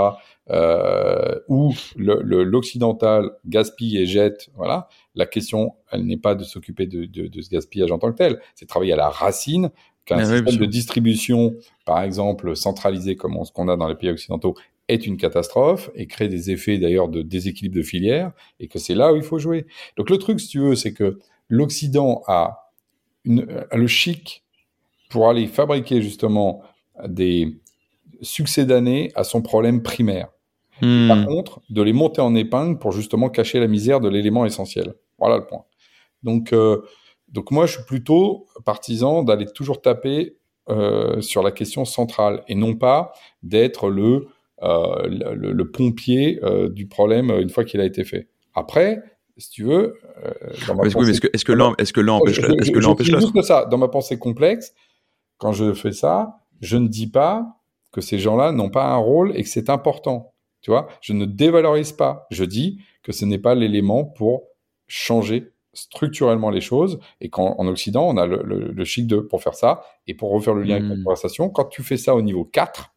euh, ou l'occidental le, gaspille et jette voilà la question elle n'est pas de s'occuper de, de, de, ce gaspillage en tant que tel c'est travailler à la racine qu'un système de distribution par exemple centralisé comme ce qu'on a dans les pays occidentaux est une catastrophe et crée des effets d'ailleurs de déséquilibre de filière et que c'est là où il faut jouer. Donc le truc, si tu veux, c'est que l'Occident a, une, a le chic pour aller fabriquer justement des succès d'année à son problème primaire. Hmm. Par contre, de les monter en épingle pour justement cacher la misère de l'élément essentiel. Voilà le point. Donc, euh, donc moi, je suis plutôt partisan d'aller toujours taper euh, sur la question centrale et non pas d'être le euh, le, le, pompier euh, du problème une fois qu'il a été fait. Après, si tu veux, euh, pensée, est-ce que est-ce que l'un est-ce que l'un empêche est-ce que l'un empêche juste ça. Dans ma pensée complexe, quand je fais ça, je ne dis pas que ces gens-là n'ont pas un rôle et que c'est important. Tu vois, je ne dévalorise pas. Je dis que ce n'est pas l'élément pour changer structurellement les choses et qu'en Occident, on a le, le, chic 2 pour faire ça. Et pour refaire le lien avec la hmm. conversation, quand tu fais ça au niveau 4,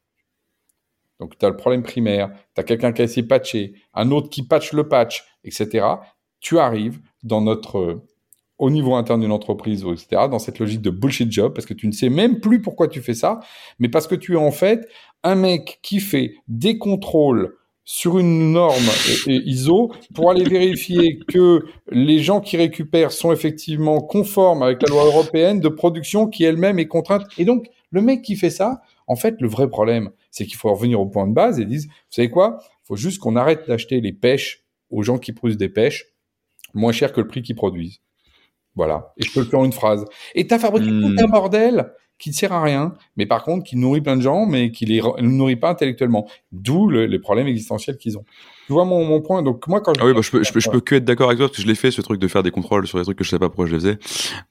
donc tu as le problème primaire, tu as quelqu'un qui a essayé de patcher, un autre qui patche le patch, etc., tu arrives dans notre au niveau interne d'une entreprise, etc., dans cette logique de bullshit job, parce que tu ne sais même plus pourquoi tu fais ça, mais parce que tu es en fait un mec qui fait des contrôles sur une norme ISO pour aller vérifier que les gens qui récupèrent sont effectivement conformes avec la loi européenne de production qui elle-même est contrainte. Et donc, le mec qui fait ça, en fait, le vrai problème, c'est qu'il faut revenir au point de base et dire, vous savez quoi? Il faut juste qu'on arrête d'acheter les pêches aux gens qui produisent des pêches moins cher que le prix qu'ils produisent. Voilà. Et je peux le faire en une phrase. Et t'as fabriqué tout un hmm. bordel qui ne sert à rien, mais par contre qui nourrit plein de gens, mais qui les nourrit pas intellectuellement. D'où les problèmes existentiels qu'ils ont. Tu vois mon, mon, point. Donc moi quand je ah oui, bah, je peux, je peux, je peux que être d'accord avec toi parce que je l'ai fait ce truc de faire des contrôles sur des trucs que je sais pas pourquoi je les faisais.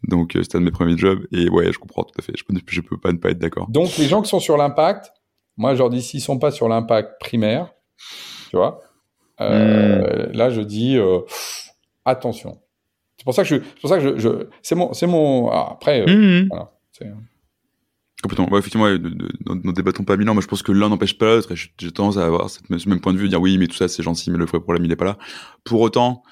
Donc euh, c'était un de mes premiers jobs et ouais, je comprends tout à fait. Je peux, je peux pas ne pas être d'accord. Donc les gens qui sont sur l'impact, moi je leur dis s'ils sont pas sur l'impact primaire, tu vois, euh, hmm. là je dis euh, attention. C'est pour ça que je, c'est pour ça que je, c'est mon, c'est mon, ah, après, euh, mmh. voilà, c'est, Complètement. Ouais, effectivement, nous débattons pas mille ans. Moi, je pense que l'un n'empêche pas l'autre. Et j'ai tendance à avoir cette, ce même point de vue, dire oui, mais tout ça, c'est gentil, mais le vrai problème, il est pas là. Pour autant,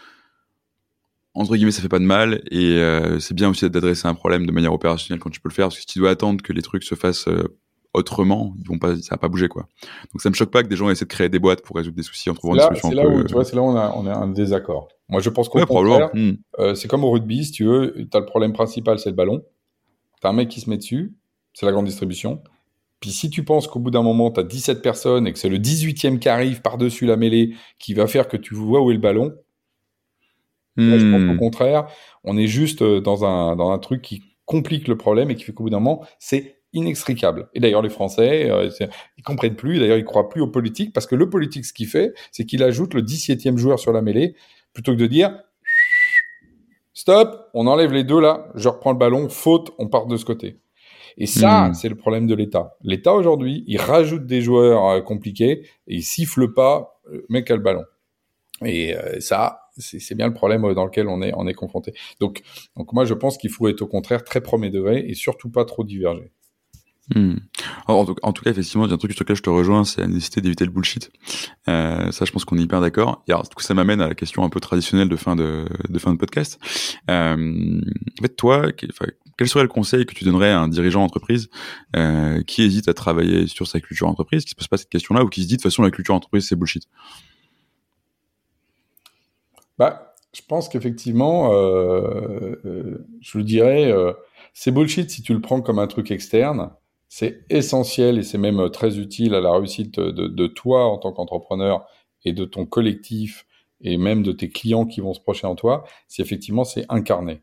entre guillemets, ça fait pas de mal. Et euh, c'est bien aussi d'adresser un problème de manière opérationnelle quand tu peux le faire. Parce que si tu dois attendre que les trucs se fassent euh, autrement, ils vont pas, ça va pas bouger, quoi. Donc, ça me choque pas que des gens essaient de créer des boîtes pour résoudre des soucis en trouvant des solutions. C'est là où, tu vois, c'est là où on a, on a un désaccord. Moi, je pense qu'au contraire, hmm. euh, c'est comme au rugby, si tu veux, as le problème principal, c'est le ballon. Tu as un mec qui se met dessus, c'est la grande distribution. Puis si tu penses qu'au bout d'un moment, tu as 17 personnes et que c'est le 18e qui arrive par-dessus la mêlée qui va faire que tu vois où est le ballon, je pense qu'au hmm. contraire, on est juste euh, dans un, dans un truc qui complique le problème et qui fait qu'au bout d'un moment, c'est inextricable. Et d'ailleurs, les Français, euh, ils comprennent plus, d'ailleurs, ils croient plus aux politiques, parce que le politique, ce qu'il fait, c'est qu'il ajoute le 17e joueur sur la mêlée, plutôt que de dire stop, on enlève les deux là, je reprends le ballon, faute, on part de ce côté. Et ça, hmm. c'est le problème de l'État. L'État aujourd'hui, il rajoute des joueurs euh, compliqués et il siffle pas, le mec a le ballon. Et euh, ça, c'est bien le problème dans lequel on est, on est confronté. Donc, donc moi, je pense qu'il faut être au contraire très premier degré et surtout pas trop diverger. Hmm. en, tout, cas, effectivement, il y a un truc sur lequel je te rejoins, c'est la nécessité d'éviter le bullshit. Euh, ça, je pense qu'on est hyper d'accord. Et alors, du coup, ça m'amène à la question un peu traditionnelle de fin de, de fin de podcast. Euh, en fait, toi, quel serait le conseil que tu donnerais à un dirigeant d'entreprise euh, qui hésite à travailler sur sa culture entreprise, qui se pose pas cette question-là, ou qui se dit de toute façon la culture entreprise c'est bullshit? Bah, je pense qu'effectivement, euh, euh je le dirais, euh, c'est bullshit si tu le prends comme un truc externe c'est essentiel et c'est même euh, très utile à la réussite de, de toi en tant qu'entrepreneur et de ton collectif et même de tes clients qui vont se projeter en toi, si effectivement c'est incarné.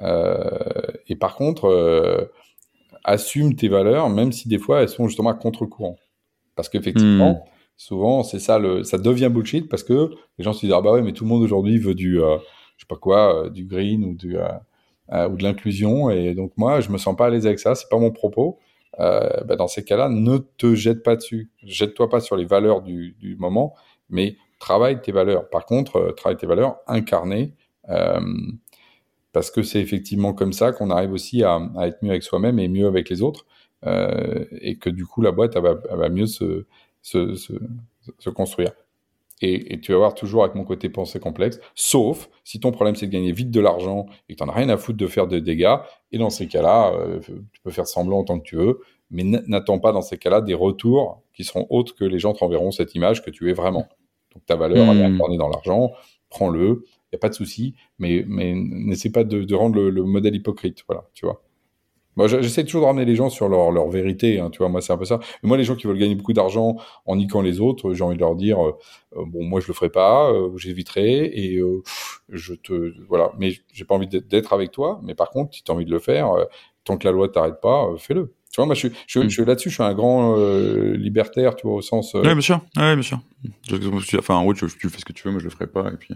Euh, et par contre, euh, assume tes valeurs, même si des fois elles sont justement à contre-courant. Parce qu'effectivement, hmm. souvent c'est ça, le, ça devient bullshit parce que les gens se disent ah bah ouais mais tout le monde aujourd'hui veut du, euh, je sais pas quoi, du green ou du ou de l'inclusion et donc moi je me sens pas à l'aise avec ça, c'est pas mon propos. Bah, dans ces cas-là, ne te jette pas dessus. Jette-toi pas sur les valeurs du, du, moment, mais travaille tes valeurs. Par contre, euh, travaille tes valeurs incarnées, euh, parce que c'est effectivement comme ça qu'on arrive aussi à, à, être mieux avec soi-même et mieux avec les autres, euh, et que du coup la boîte elle va, elle va, mieux se, se, se, se construire. Et, et, tu vas voir toujours avec mon côté pensée complexe, sauf si ton problème c'est de gagner vite de l'argent et que tu n'en as rien à foutre de faire des dégâts. Et dans ces cas-là, euh, tu peux faire semblant autant que tu veux, mais n'attends pas dans ces cas-là des retours qui seront autres que les gens te renverront cette image que tu es vraiment. Donc ta valeur, elle est hmm. incarnée dans l'argent, prends-le, il n'y a pas de souci, mais, mais n'essaie pas de, de rendre le, le, modèle hypocrite. Voilà, tu vois. Moi, j'essaie toujours de ramener les gens sur leur, leur vérité, hein, tu vois, moi c'est un peu ça. Moi, les gens qui veulent gagner beaucoup d'argent en niquant les autres, j'ai envie de leur dire, euh, euh, bon, moi je le ferai pas, euh, j'éviterai, et euh, je te, voilà. Mais j'ai pas envie d'être avec toi, mais par contre, si tu envie de le faire, tant que la loi t'arrête pas, fais-le. Tu vois, moi, je, je, mm. je, là-dessus, je suis un grand libertaire, tu vois, au sens. Euh... Ouais, bien sûr. Ouais, bien sûr. Enfin, en gros, tu, tu, fais ce que tu veux, moi, je le ferai pas, et puis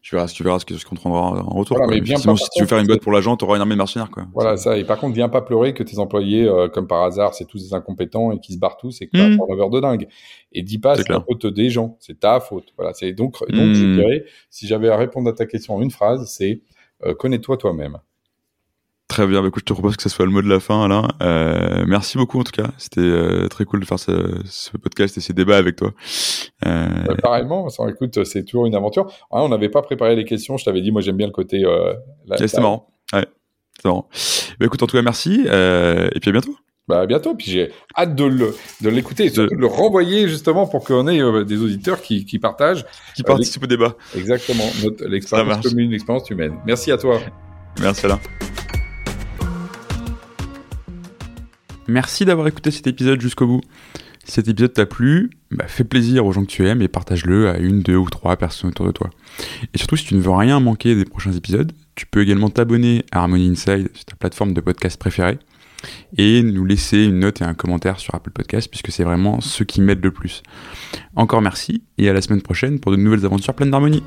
tu verras, tu verras ce, ce qu'on te rendra en retour. Voilà, mais Sinon, si tu veux faire une boîte pour l'agent, tu auras une armée de mercenaires. Quoi. Voilà, ça. Et par contre, viens pas pleurer que tes employés, euh, comme par hasard, c'est tous des incompétents et qui se barrent tous et que tu as mmh. un turnover de dingue. Et dis pas, c'est la faute des gens, c'est ta faute. Voilà, c'est donc, donc je mmh. dirais, si j'avais à répondre à ta question en une phrase, c'est connais-toi toi-même. Très bien, bah, écoute, je te propose que ce soit le mot de la fin, Alain. Euh, merci beaucoup en tout cas. C'était euh, très cool de faire ce, ce, podcast et ces débats avec toi. Euh... Bah, pareillement, écoute, c'est toujours une aventure. on n'avait pas préparé les questions. Je t'avais dit, moi j'aime bien le côté. Euh, c'est marrant. Ouais, c'est marrant. Bah, écoute, en tout cas, merci. Et puis à bientôt. Bah, à bientôt. Puis j'ai hâte de le de l'écouter et de... de le renvoyer justement pour qu'on ait des auditeurs qui, qui partagent, qui participent au débat. Exactement. L'expérience commune, l'expérience humaine. Merci à toi. Merci Alain. Merci d'avoir écouté cet épisode jusqu'au bout. Si cet épisode t'a plu, bah, fais plaisir aux gens que tu aimes et partage-le à une, deux ou trois personnes autour de toi. Et surtout, si tu ne veux rien manquer des prochains épisodes, tu peux également t'abonner à Harmony Inside sur ta plateforme de podcast préférée et nous laisser une note et un commentaire sur Apple Podcast puisque c'est vraiment ce qui m'aide le plus. Encore merci et à la semaine prochaine pour de nouvelles aventures pleines d'harmonie.